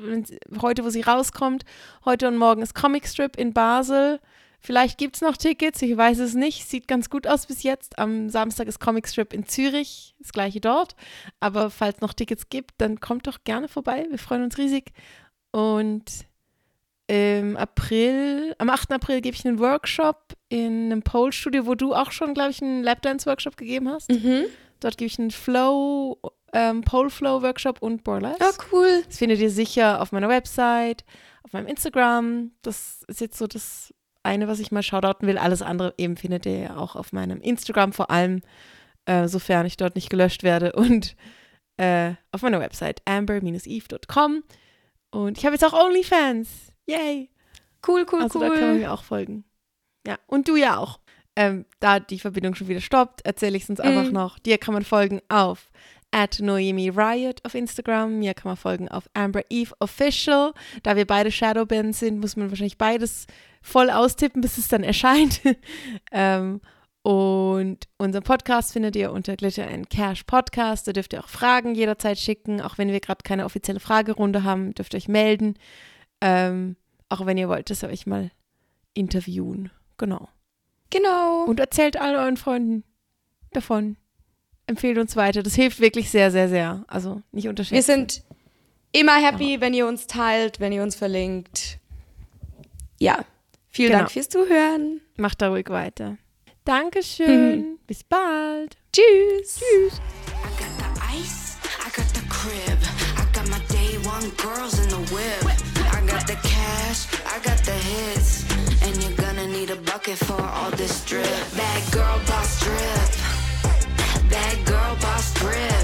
heute, wo sie rauskommt, heute und morgen ist Comic Strip in Basel. Vielleicht gibt es noch Tickets, ich weiß es nicht. Sieht ganz gut aus bis jetzt. Am Samstag ist Comic Strip in Zürich, das gleiche dort. Aber falls noch Tickets gibt, dann kommt doch gerne vorbei. Wir freuen uns riesig. Und im April, am 8. April gebe ich einen Workshop in einem Pole-Studio, wo du auch schon, glaube ich, einen Lapdance-Workshop gegeben hast. Mhm. Dort gebe ich einen Flow, ähm, Pole-Flow-Workshop und Burlesque. Ja, cool. Das findet ihr sicher auf meiner Website, auf meinem Instagram. Das ist jetzt so das eine, was ich mal shoutouten will. Alles andere eben findet ihr ja auch auf meinem Instagram, vor allem, äh, sofern ich dort nicht gelöscht werde. *laughs* Und äh, auf meiner Website amber-eve.com. Und ich habe jetzt auch OnlyFans. Yay! Cool, cool, Also da kann man cool. mir auch folgen. Ja, und du ja auch. Ähm, da die Verbindung schon wieder stoppt, erzähle ich es uns einfach Mhm. noch. Dir kann man folgen auf at Noemi Riot auf Instagram. Mir kann man folgen auf Amber Eve Official. Da wir beide Shadowbands sind, muss man wahrscheinlich beides voll austippen, bis es dann *laughs* erscheint. ähm, und unseren Podcast findet ihr unter Glitter and Cash Podcast. Da dürft ihr auch Fragen jederzeit schicken. Auch wenn wir gerade keine offizielle Fragerunde haben, dürft ihr euch melden. Ähm, auch wenn ihr wollt, dass wir euch mal interviewen. Genau. Genau. Und erzählt all euren Freunden davon. Empfehlt uns weiter. Das hilft wirklich sehr, sehr, sehr. Also nicht unterschätzen. Wir sind immer happy, wenn ihr uns teilt, wenn ihr uns verlinkt. Ja. Vielen Genau. Dank fürs Zuhören. Macht da ruhig weiter. Dankeschön. Bis bald. Tschüss. Tschüss. I got the ice, I got the crib. I got my day one girls in the whip. got the cash, I got the hits. And you're gonna need a bucket for all this drip. Bad girl boss drip. Bad girl boss drip.